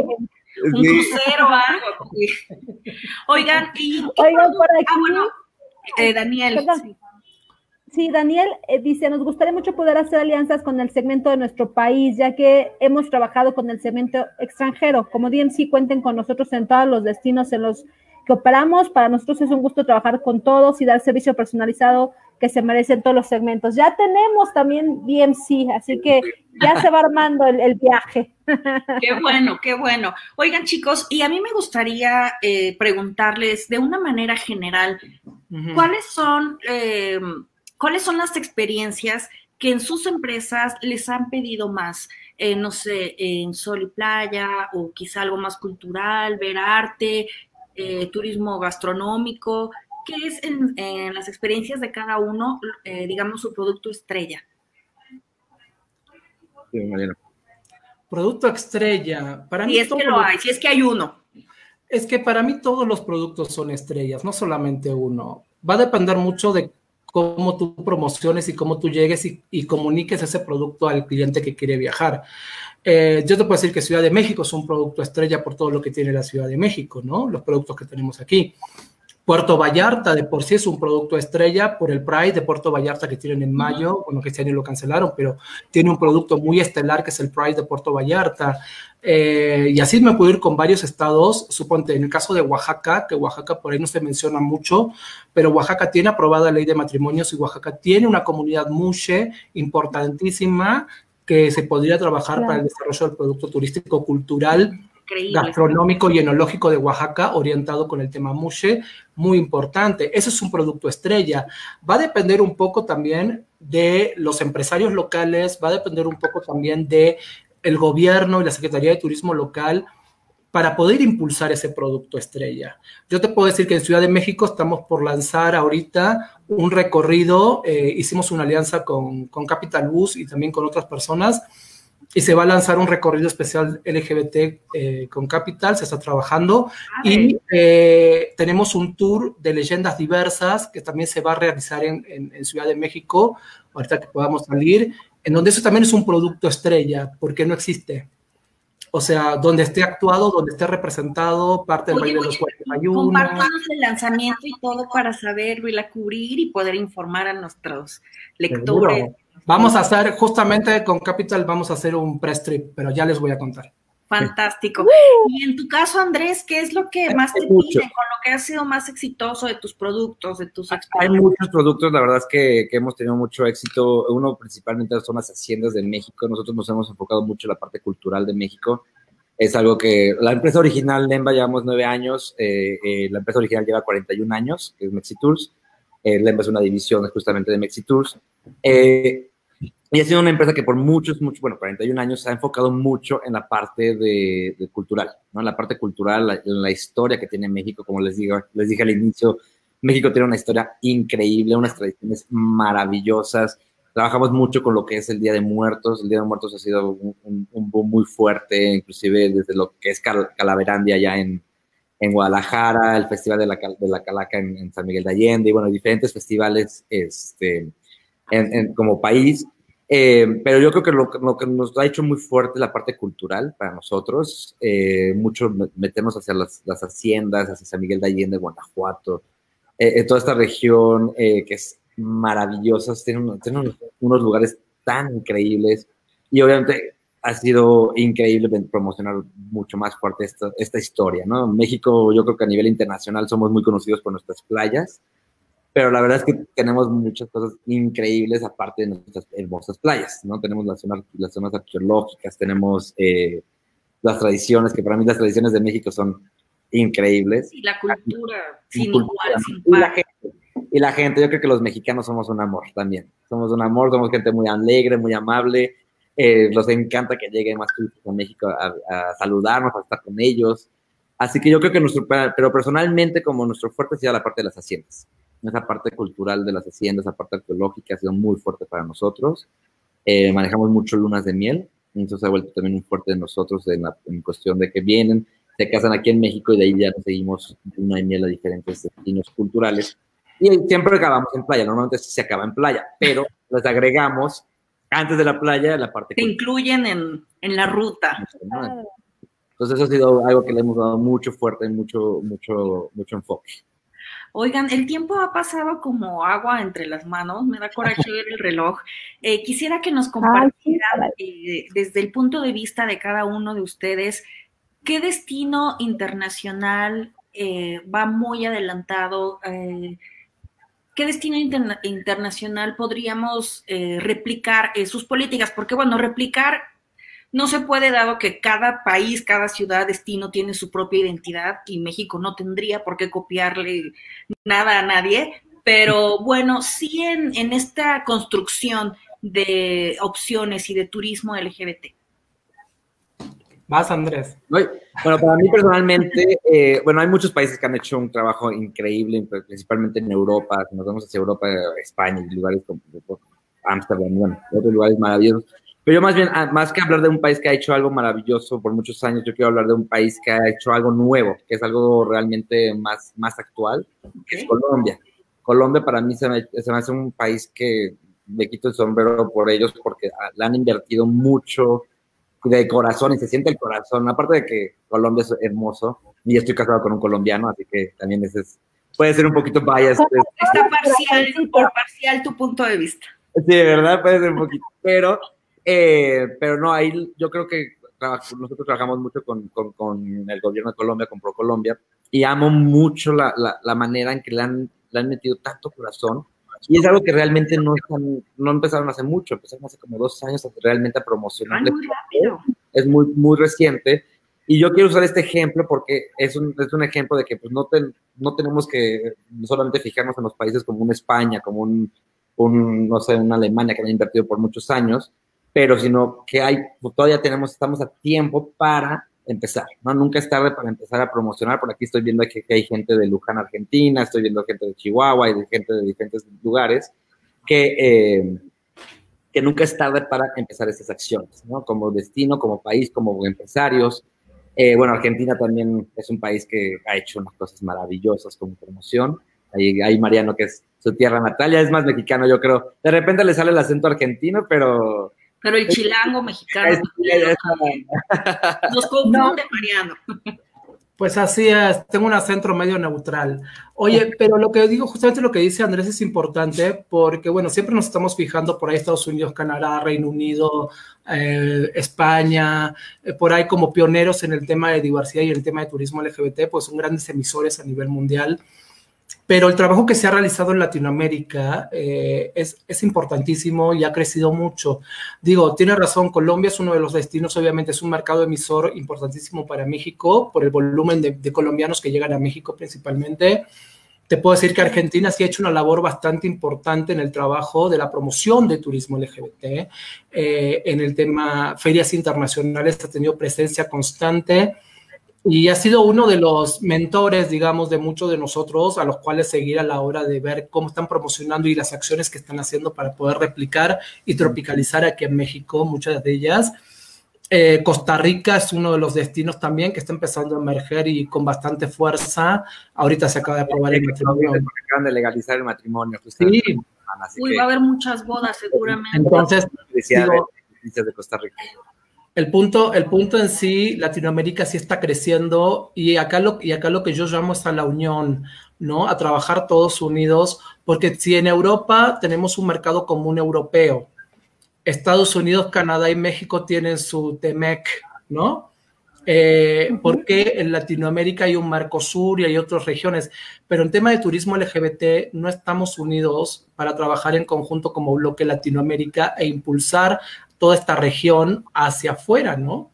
Un crucero o algo. Oigan, y Oigan, por aquí. Ah, bueno, eh, Daniel. Sí. Sí, Daniel eh, dice, nos gustaría mucho poder hacer alianzas con el segmento de nuestro país, ya que hemos trabajado con el segmento extranjero. Como DMC, cuenten con nosotros en todos los destinos en los que operamos. Para nosotros es un gusto trabajar con todos y dar servicio personalizado que se merecen todos los segmentos. Ya tenemos también DMC, así que ya se va armando el, el viaje. Qué bueno, qué bueno. Oigan chicos, y a mí me gustaría eh, preguntarles de una manera general, uh -huh. ¿cuáles son... Eh, ¿Cuáles son las experiencias que en sus empresas les han pedido más? Eh, no sé, en sol y playa o quizá algo más cultural, ver arte, eh, turismo gastronómico. ¿Qué es en, en, las experiencias de cada uno, eh, digamos, su producto estrella? Sí, Mariana. Producto estrella. Para si mí es que lo hay, si es que hay uno. Es que para mí todos los productos son estrellas, no solamente uno. Va a depender mucho de cómo tú promociones y cómo tú llegues y, comuniques ese producto al cliente que quiere viajar. Eh, yo te puedo decir que Ciudad de México es un producto estrella por todo lo que tiene la Ciudad de México, ¿no? Los productos que tenemos aquí. Puerto Vallarta de por sí es un producto estrella por el Pride de Puerto Vallarta que tienen en mayo, bueno, que este año lo cancelaron, pero tiene un producto muy estelar que es el Pride de Puerto Vallarta. Eh, y así me puedo ir con varios estados, suponte, en el caso de Oaxaca, que Oaxaca por ahí no se menciona mucho, pero Oaxaca tiene aprobada ley de matrimonios y Oaxaca tiene una comunidad mushe importantísima que se podría trabajar para el desarrollo del producto turístico cultural gastronómico y enológico de Oaxaca orientado con el tema mushe, muy importante. Ese es un producto estrella. Va a depender un poco también de los empresarios locales, va a depender un poco también de el gobierno y la Secretaría de Turismo local para poder impulsar ese producto estrella. Yo te puedo decir que en Ciudad de México estamos por lanzar ahorita un recorrido, eh, hicimos una alianza con, con Capital Bus y también con otras personas y se va a lanzar un recorrido especial LGBT eh, con Capital, se está trabajando y eh, tenemos un tour de leyendas diversas que también se va a realizar en, en, Ciudad de México, ahorita que podamos salir, en donde eso también es un producto estrella, porque no existe. O sea, donde esté actuado, donde esté representado, parte del baile de los 41. Compartanos el lanzamiento y todo para saberlo y la cubrir y poder informar a nuestros lectores. Vamos a hacer, justamente con Capital, vamos a hacer un press trip, pero ya les voy a contar. Fantástico. Y en tu caso, Andrés, ¿qué es lo que más te piden, con lo que ha sido más exitoso de tus productos, de tus Hay muchos productos, la verdad es que, hemos tenido mucho éxito. Uno principalmente son las haciendas de México. Nosotros nos hemos enfocado mucho en la parte cultural de México. Es algo que la empresa original, Lemba, llevamos nueve años. Eh, eh, la empresa original lleva 41 años, que es Mexitours. Eh, Lemba es una división justamente de Mexitours. Eh, y ha sido una empresa que por muchos, muchos, bueno, 41 años ha enfocado mucho en la parte de, cultural, ¿no? En la parte cultural, en la historia que tiene México, como les, digo, les dije al inicio, México tiene una historia increíble, unas tradiciones maravillosas. Trabajamos mucho con lo que es el Día de Muertos. El Día de Muertos ha sido un, boom muy fuerte, inclusive desde lo que es Calaverandia allá en, en Guadalajara, el Festival de la, de la Calaca en, San Miguel de Allende, y bueno, diferentes festivales este, en, como país. Eh, pero yo creo que lo, que nos ha hecho muy fuerte la parte cultural para nosotros, eh, mucho metemos hacia las, haciendas, hacia San Miguel de Allende, Guanajuato, eh, toda esta región que es maravillosa, tiene, unos, lugares tan increíbles y obviamente ha sido increíble promocionar mucho más fuerte esta, esta historia, ¿no? México, yo creo que a nivel internacional somos muy conocidos por nuestras playas, pero la verdad es que tenemos muchas cosas increíbles aparte de nuestras hermosas playas, ¿no? Tenemos las zonas, las zonas arqueológicas, tenemos eh, las tradiciones, que para mí las tradiciones de México son increíbles. Y la cultura, sin igual, sin par. Y la, gente, y la gente, yo creo que los mexicanos somos un amor también. Somos un amor, somos gente muy alegre, muy amable. Eh, nos encanta que lleguen más turistas a México a, a, saludarnos, a estar con ellos. Así que yo creo que nuestro, pero personalmente como nuestro fuerte sería la parte de las haciendas esa parte cultural de las haciendas, esa parte arqueológica ha sido muy fuerte para nosotros. Eh, manejamos mucho lunas de miel, eso se ha vuelto también muy fuerte de nosotros en, la, en, cuestión de que vienen, se casan aquí en México y de ahí ya seguimos luna de miel a diferentes destinos culturales. Y siempre acabamos en playa, normalmente se acaba en playa, pero les agregamos antes de la playa la parte... Se incluyen en, en la ruta. Entonces eso ha sido algo que le hemos dado mucho fuerte, mucho, mucho, mucho enfoque. Oigan, el tiempo ha pasado como agua entre las manos, me da coraje ver el reloj. Eh, quisiera que nos compartieran eh, desde el punto de vista de cada uno de ustedes, ¿qué destino internacional eh, va muy adelantado? ¿Qué destino internacional podríamos replicar sus políticas? Porque bueno, replicar no se puede dado que cada país, cada ciudad, destino tiene su propia identidad y México no tendría por qué copiarle nada a nadie, pero bueno, sí en, en esta construcción de opciones y de turismo LGBT. Más, Andrés. Bueno, para mí personalmente, eh, bueno, hay muchos países que han hecho un trabajo increíble, principalmente en Europa, si nos vamos hacia Europa, España, lugares como Ámsterdam, bueno, otros lugares maravillosos pero yo más bien, ah, más que hablar de un país que ha hecho algo maravilloso por muchos años, yo quiero hablar de un país que ha hecho algo nuevo, que es algo realmente más, más actual, que es Colombia. Colombia para mí se me, se me, hace un país que me quito el sombrero por ellos porque ah, le han invertido mucho de corazón y se siente el corazón. Aparte de que Colombia es hermoso y estoy casado con un colombiano, así que también ese es puede ser un poquito biased. Está parcial, por parcial tu punto de vista. Sí, de verdad, puede ser un poquito, pero, eh, pero no, ahí yo creo que nosotros trabajamos mucho con, con, el gobierno de Colombia, con ProColombia, y amo mucho la, la, manera en que le han, le han metido tanto corazón. Y es algo que realmente no, están, no empezaron hace mucho, empezaron hace como dos años realmente a promocionar. Muy rápido. Es muy, muy reciente. Y yo quiero usar este ejemplo porque es un, es un ejemplo de que pues, no, no tenemos que solamente fijarnos en los países como una España, como un, un, no sé, una Alemania que ha invertido por muchos años, pero sino que hay, todavía tenemos, estamos a tiempo para empezar, ¿no? Nunca es tarde para empezar a promocionar. Por aquí estoy viendo que, hay gente de Luján, Argentina, estoy viendo gente de Chihuahua y de gente de diferentes lugares que, eh, que nunca es tarde para empezar estas acciones, ¿no? Como destino, como país, como empresarios. Eh, bueno, Argentina también es un país que ha hecho unas cosas maravillosas como promoción. Ahí, hay Mariano, que es su tierra natal, ya es más mexicano, yo creo. De repente le sale el acento argentino, pero pero el chilango mexicano. Nos confunde, Mariano. Pues así es, tengo un acento medio neutral. Oye, pero lo que digo, justamente lo que dice Andrés es importante porque, bueno, siempre nos estamos fijando por ahí Estados Unidos, Canadá, Reino Unido, eh, España, eh, por ahí como pioneros en el tema de diversidad y el tema de turismo LGBT, pues son grandes emisores a nivel mundial pero el trabajo que se ha realizado en Latinoamérica eh, es, es, importantísimo y ha crecido mucho. Digo, tiene razón, Colombia es uno de los destinos, obviamente es un mercado emisor importantísimo para México por el volumen de, colombianos que llegan a México principalmente. Te puedo decir que Argentina sí ha hecho una labor bastante importante en el trabajo de la promoción de turismo LGBT. Eh, en el tema ferias internacionales ha tenido presencia constante y ha sido uno de los mentores, digamos, de muchos de nosotros a los cuales seguir a la hora de ver cómo están promocionando y las acciones que están haciendo para poder replicar y tropicalizar aquí en México, muchas de ellas. Eh, Costa Rica es uno de los destinos también que está empezando a emerger y con bastante fuerza. Ahorita se acaba de aprobar el matrimonio. Acaban de legalizar el matrimonio. Sí. Uy, va a haber muchas bodas seguramente. Entonces, digo, de Costa Rica. El punto, el punto en sí, Latinoamérica sí está creciendo y acá, lo, y acá lo que yo llamo es a la unión, ¿no? A trabajar todos unidos, porque si en Europa tenemos un mercado común europeo, Estados Unidos, Canadá y México tienen su TEMEC, ¿no? Eh, porque en Latinoamérica hay un Mercosur y hay otras regiones, pero en tema de turismo LGBT no estamos unidos para trabajar en conjunto como bloque Latinoamérica e impulsar toda esta región hacia afuera, ¿no?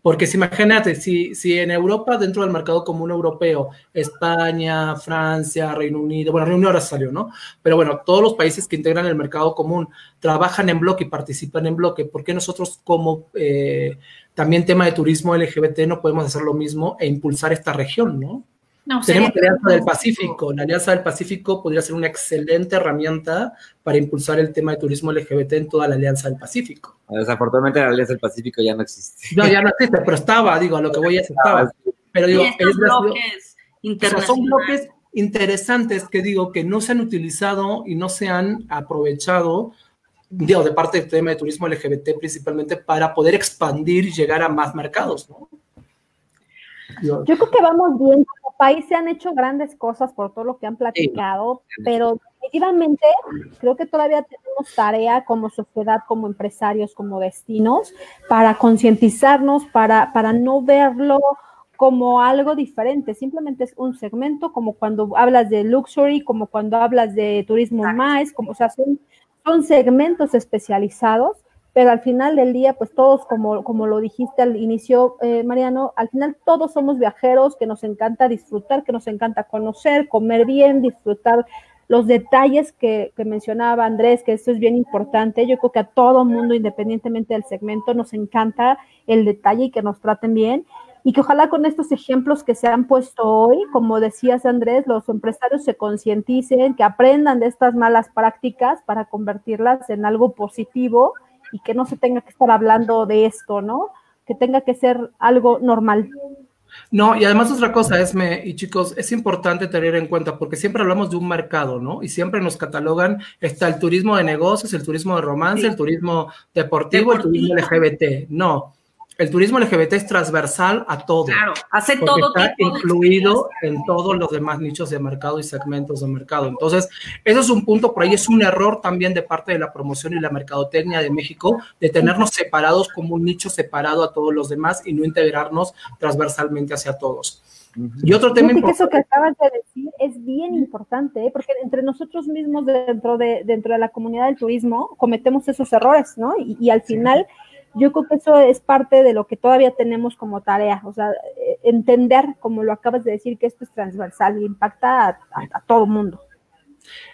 Porque si imagínate, si, si en Europa, dentro del mercado común europeo, España, Francia, Reino Unido, bueno, Reino Unido ahora salió, ¿no? Pero bueno, todos los países que integran el mercado común trabajan en bloque y participan en bloque, ¿por qué nosotros como eh, también tema de turismo LGBT no podemos hacer lo mismo e impulsar esta región, ¿no? Tenemos la Alianza del Pacífico. La Alianza del Pacífico podría ser una excelente herramienta para impulsar el tema de turismo LGBT en toda la Alianza del Pacífico. Desafortunadamente la Alianza del Pacífico ya no existe. No, ya no existe, pero estaba, digo, a lo que voy a estaba. Pero digo, bloques son bloques interesantes que digo que no se han utilizado y no se han aprovechado digo, de parte del tema de turismo LGBT principalmente para poder expandir y llegar a más mercados, ¿no? Yo creo que vamos bien. Como país se han hecho grandes cosas por todo lo que han platicado, pero definitivamente creo que todavía tenemos tarea como sociedad, como empresarios, como destinos, para concientizarnos, para, para no verlo como algo diferente, simplemente es un segmento, como cuando hablas de luxury, como cuando hablas de turismo más, como, o sea, son, son segmentos especializados pero al final del día, pues todos, como, como lo dijiste al inicio, eh, Mariano, al final todos somos viajeros que nos encanta disfrutar, que nos encanta conocer, comer bien, disfrutar los detalles que, que, mencionaba Andrés, que esto es bien importante. Yo creo que a todo mundo, independientemente del segmento, nos encanta el detalle y que nos traten bien. Y que ojalá con estos ejemplos que se han puesto hoy, como decías Andrés, los empresarios se concienticen, que aprendan de estas malas prácticas para convertirlas en algo positivo y que no se tenga que estar hablando de esto, ¿no? Que tenga que ser algo normal. No, y además otra cosa, Esme y chicos, es importante tener en cuenta porque siempre hablamos de un mercado, ¿no? Y siempre nos catalogan, está el turismo de negocios, el turismo de romance, el turismo deportivo, el turismo LGBT. No, el turismo LGBT es transversal a todo. Claro, hace todo está incluido en todos los demás nichos de mercado y segmentos de mercado. Entonces, eso es un punto, por ahí es un error también de parte de la promoción y la mercadotecnia de México, de tenernos separados como un nicho separado a todos los demás y no integrarnos transversalmente hacia todos. Y otro tema que eso que acabas de decir es bien importante, ¿eh? porque entre nosotros mismos dentro de, dentro de la comunidad del turismo cometemos esos errores, ¿no? Y, al final yo creo que eso es parte de lo que todavía tenemos como tarea, o sea, eh, entender, como lo acabas de decir, que esto es transversal y impacta a, todo mundo.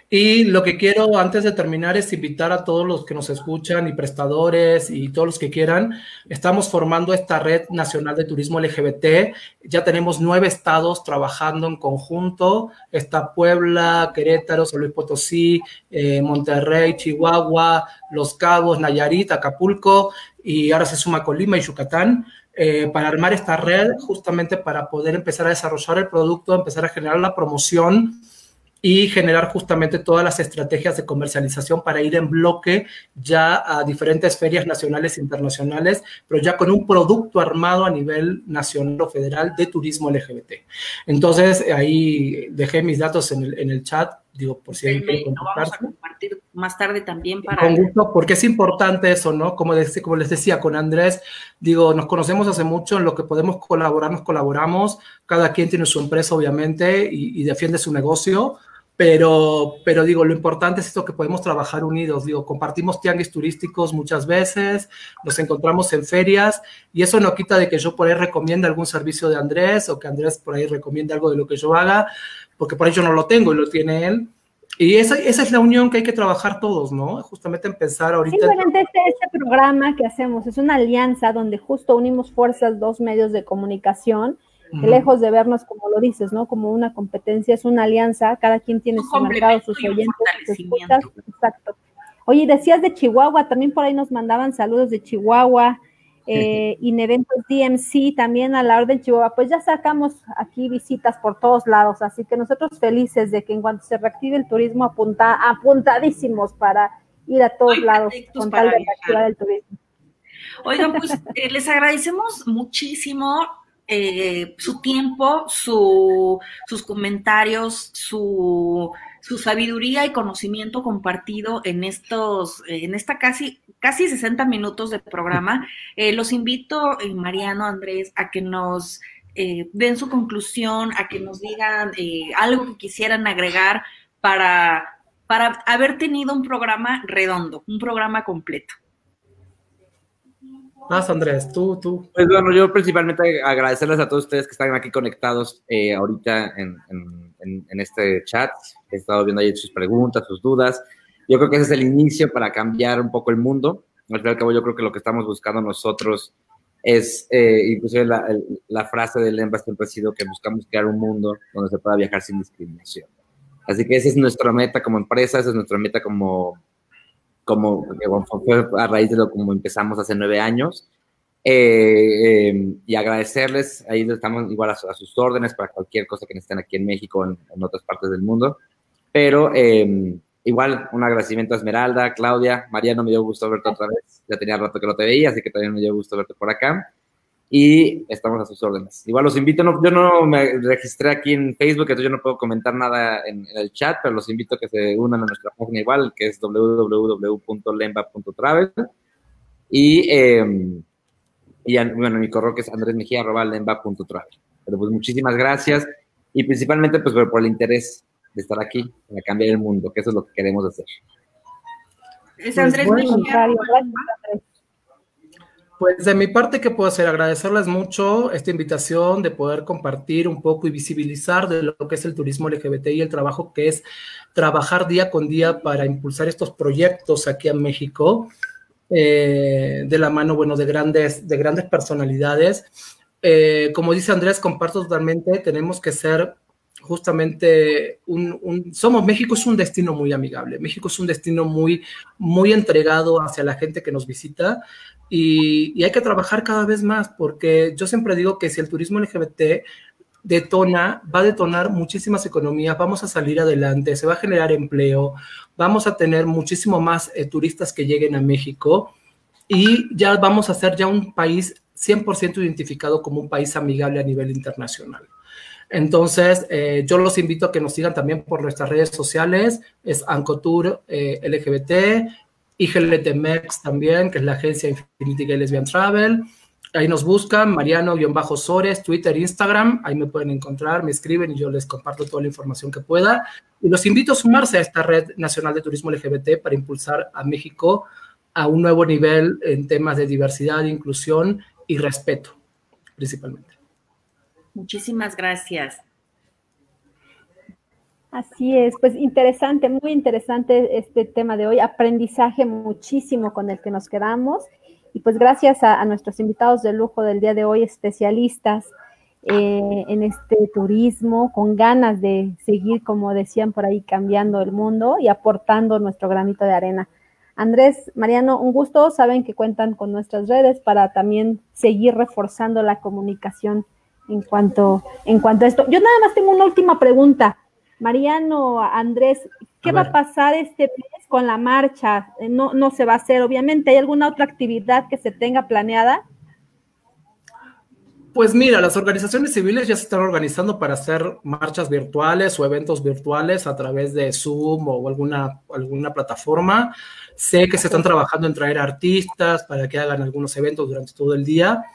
Y lo que quiero antes de terminar es invitar a todos los que nos escuchan y prestadores y todos los que quieran. Estamos formando esta red nacional de turismo LGBT. Ya tenemos nueve estados trabajando en conjunto. Está Puebla, Querétaro, San Luis Potosí, eh, Monterrey, Chihuahua, Los Cabos, Nayarit, Acapulco y ahora se suma Colima y Yucatán. Eh, para armar esta red, justamente para poder empezar a desarrollar el producto, empezar a generar la promoción y generar justamente todas las estrategias de comercialización para ir en bloque ya a diferentes ferias nacionales e internacionales, pero ya con un producto armado a nivel nacional o federal de turismo LGBT. Entonces, ahí dejé mis datos en el, en el chat, digo, por si vamos a compartir más tarde también para... Con gusto, porque es importante eso, ¿no? Como, como les decía con Andrés, digo, nos conocemos hace mucho, en lo que podemos colaborar, nos colaboramos, cada quien tiene su empresa, obviamente, y, y defiende su negocio, pero, pero digo, lo importante es esto que podemos trabajar unidos. Digo, compartimos tianguis turísticos muchas veces, nos encontramos en ferias y eso no quita de que yo por ahí recomiende algún servicio de Andrés o que Andrés por ahí recomiende algo de lo que yo haga, porque por ahí yo no lo tengo y lo tiene él. Y esa, esa es la unión que hay que trabajar todos, ¿no? Justamente empezar ahorita. Simplemente este, este programa que hacemos es una alianza donde justo unimos fuerzas dos medios de comunicación lejos de vernos como lo dices, ¿no? Como una competencia, es una alianza, cada quien tiene su mercado, sus oyentes, sus escuchas. Exacto. Oye, decías de Chihuahua, también por ahí nos mandaban saludos de Chihuahua, eh, y en eventos DMC también a la orden Chihuahua, pues ya sacamos aquí visitas por todos lados, así que nosotros felices de que en cuanto se reactive el turismo apunta, apuntadísimos para ir a todos lados con tal de reactivar el turismo. Oigan, pues eh, les agradecemos muchísimo eh, su tiempo, su, sus comentarios, su, su, sabiduría y conocimiento compartido en estos, en esta casi, casi 60 minutos de programa. Eh, los invito, eh, Mariano, Andrés, a que nos den su conclusión, a que nos digan algo que quisieran agregar para, para haber tenido un programa redondo, un programa completo. Más, Andrés, tú, tú. Pues bueno, yo principalmente agradecerles a todos ustedes que están aquí conectados eh, ahorita en, este chat. He estado viendo ahí sus preguntas, sus dudas. Yo creo que ese es el inicio para cambiar un poco el mundo. Al fin y al cabo, yo creo que lo que estamos buscando nosotros es, eh, inclusive la, la, frase del EMBA siempre ha sido que buscamos crear un mundo donde se pueda viajar sin discriminación. Así que esa es nuestra meta como empresa, esa es nuestra meta como, como fue a raíz de lo como empezamos hace nueve años. Eh, em, y agradecerles, ahí estamos igual a, sus órdenes para cualquier cosa que necesiten aquí en México o en, otras partes del mundo. Pero em, igual un agradecimiento a Esmeralda, Claudia, María, no me dio gusto verte otra vez, ya tenía rato que no te veía, así que también me dio gusto verte por acá. Y estamos a sus órdenes. Igual los invito, yo no me registré aquí en Facebook, entonces yo no puedo comentar nada en, el chat, pero los invito a que se unan a nuestra página igual, que es www.lemba.travel. Y, eh, y bueno, mi correo que es andresmejía.lemba.travel. Pero pues muchísimas gracias y principalmente pues por, el interés de estar aquí para cambiar el mundo, que eso es lo que queremos hacer. Es Andrés pues, Mejía. Pues de mi parte, ¿qué puedo hacer? Agradecerles mucho esta invitación de poder compartir un poco y visibilizar de lo que es el turismo LGBT y el trabajo que es trabajar día con día para impulsar estos proyectos aquí en México, eh, de la mano, bueno, de grandes, de grandes personalidades. Eh, como dice Andrés, comparto totalmente, tenemos que ser justamente un, somos México es un destino muy amigable México es un destino muy muy entregado hacia la gente que nos visita y, hay que trabajar cada vez más porque yo siempre digo que si el turismo LGBT detona, va a detonar muchísimas economías, vamos a salir adelante, se va a generar empleo, vamos a tener muchísimo más eh, turistas que lleguen a México y ya vamos a ser ya un país 100% identificado como un país amigable a nivel internacional. Entonces, eh, yo los invito a que nos sigan también por nuestras redes sociales, es Ancotur eh, LGBT, IGLTMEX también, que es la agencia Infinity Gay Lesbian Travel. Ahí nos buscan, Mariano-Sores, Twitter, Instagram, ahí me pueden encontrar, me escriben y yo les comparto toda la información que pueda. Y los invito a sumarse a esta red nacional de turismo LGBT para impulsar a México a un nuevo nivel en temas de diversidad, inclusión y respeto, principalmente. Muchísimas gracias. Así es, pues interesante, muy interesante este tema de hoy, aprendizaje muchísimo con el que nos quedamos y pues gracias a, nuestros invitados de lujo del día de hoy, especialistas eh, en este turismo, con ganas de seguir, como decían por ahí, cambiando el mundo y aportando nuestro granito de arena. Andrés, Mariano, un gusto, saben que cuentan con nuestras redes para también seguir reforzando la comunicación en cuanto, en cuanto a esto. Yo nada más tengo una última pregunta. Mariano, Andrés, ¿qué va a pasar este mes con la marcha? Eh, no, no se va a hacer, obviamente. ¿Hay alguna otra actividad que se tenga planeada? Pues mira, las organizaciones civiles ya se están organizando para hacer marchas virtuales o eventos virtuales a través de Zoom o alguna, alguna plataforma. Sé que se están trabajando en traer artistas para que hagan algunos eventos durante todo el día.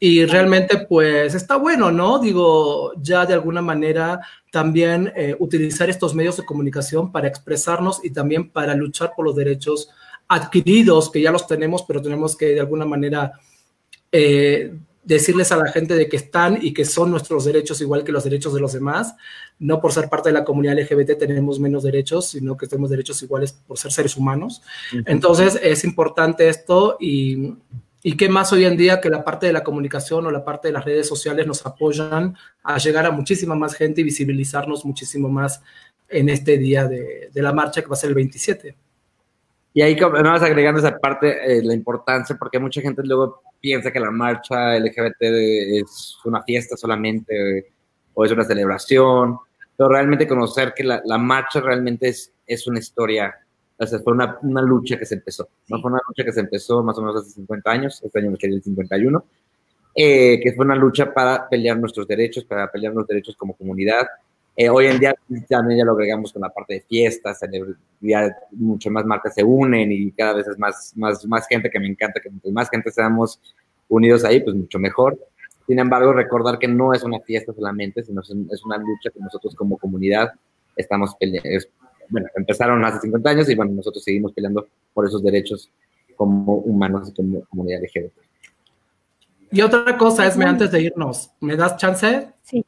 Y realmente, pues está bueno, ¿no? Digo, ya de alguna manera también eh, utilizar estos medios de comunicación para expresarnos y también para luchar por los derechos adquiridos, que ya los tenemos, pero tenemos que de alguna manera eh, decirles a la gente de que están y que son nuestros derechos igual que los derechos de los demás. No por ser parte de la comunidad LGBT tenemos menos derechos, sino que tenemos derechos iguales por ser seres humanos. Entonces es importante esto y y qué más hoy en día que la parte de la comunicación o la parte de las redes sociales nos apoyan a llegar a muchísima más gente y visibilizarnos muchísimo más en este día de, la marcha que va a ser el 27. Y ahí no vas agregando esa parte, eh, la importancia, porque mucha gente luego piensa que la marcha LGBT es una fiesta solamente o es una celebración, pero realmente conocer que la, la marcha realmente es, es una historia o sea, fue una, una lucha que se empezó. ¿no? Fue una lucha que se empezó más o menos hace 50 años, este año me quedé el 51, eh, que fue una lucha para pelear nuestros derechos, para pelear los derechos como comunidad. Eh, hoy en día también ya lo agregamos con la parte de fiestas, ya mucho más marcas se unen y cada vez es más, más, más gente que me encanta, que más gente seamos unidos ahí, pues mucho mejor. Sin embargo, recordar que no es una fiesta solamente, sino es una lucha que nosotros como comunidad estamos peleando, bueno, empezaron hace 50 años y bueno, nosotros seguimos peleando por esos derechos como humanos y como comunidad LGBT. Y otra cosa, Esme, antes de irnos, ¿me das chance? Sí.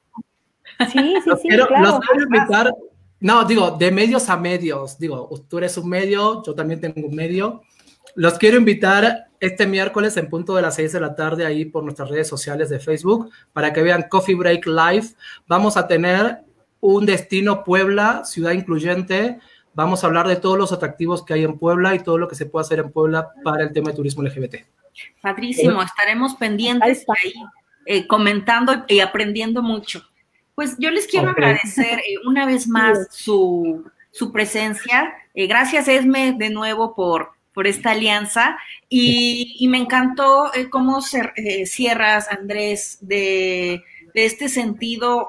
Sí, sí, sí. Quiero, Los quiero invitar, no, digo, de medios a medios. Digo, tú eres un medio, yo también tengo un medio. Los quiero invitar este miércoles en punto de las 6 de la tarde ahí por nuestras redes sociales de Facebook para que vean Coffee Break Live. Vamos a tener un destino Puebla, ciudad incluyente. Vamos a hablar de todos los atractivos que hay en Puebla y todo lo que se puede hacer en Puebla para el tema de turismo LGBT. Padrísimo, estaremos pendientes ahí, eh, comentando y aprendiendo mucho. Pues yo les quiero agradecer eh, una vez más su, presencia. Eh, gracias, Esme, de nuevo por, por esta alianza. Y, me encantó cómo cierras, Andrés, de, de este sentido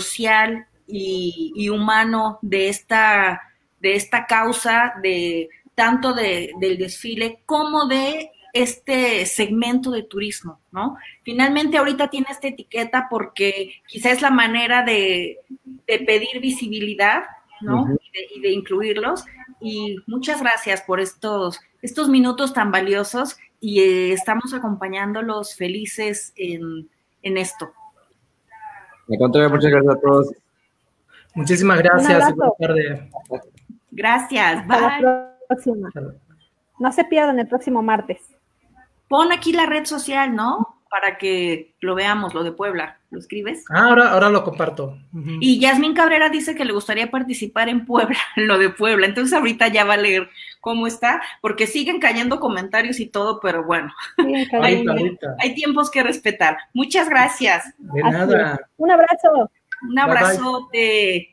social y, humano de esta, de esta causa, de tanto de, del desfile como de este segmento de turismo, ¿no? Finalmente ahorita tiene esta etiqueta porque quizá es la manera de, pedir visibilidad, ¿no? y, de, incluirlos. Y muchas gracias por estos, estos minutos tan valiosos y eh, estamos acompañándolos felices en, en esto. Me contrario, muchas gracias a todos. Muchísimas gracias. Gracias. Bye. No se pierdan el próximo martes. Pon aquí la red social, ¿no? Para que lo veamos, lo de Puebla. ¿Lo escribes? Ah, ahora, ahora lo comparto. Y Yasmín Cabrera dice que le gustaría participar en Puebla, lo de Puebla. Entonces ahorita ya va a leer cómo está, porque siguen cayendo comentarios y todo, pero bueno, hay, hay, tiempos que respetar. Muchas gracias. De nada. Un abrazo. Un abrazote.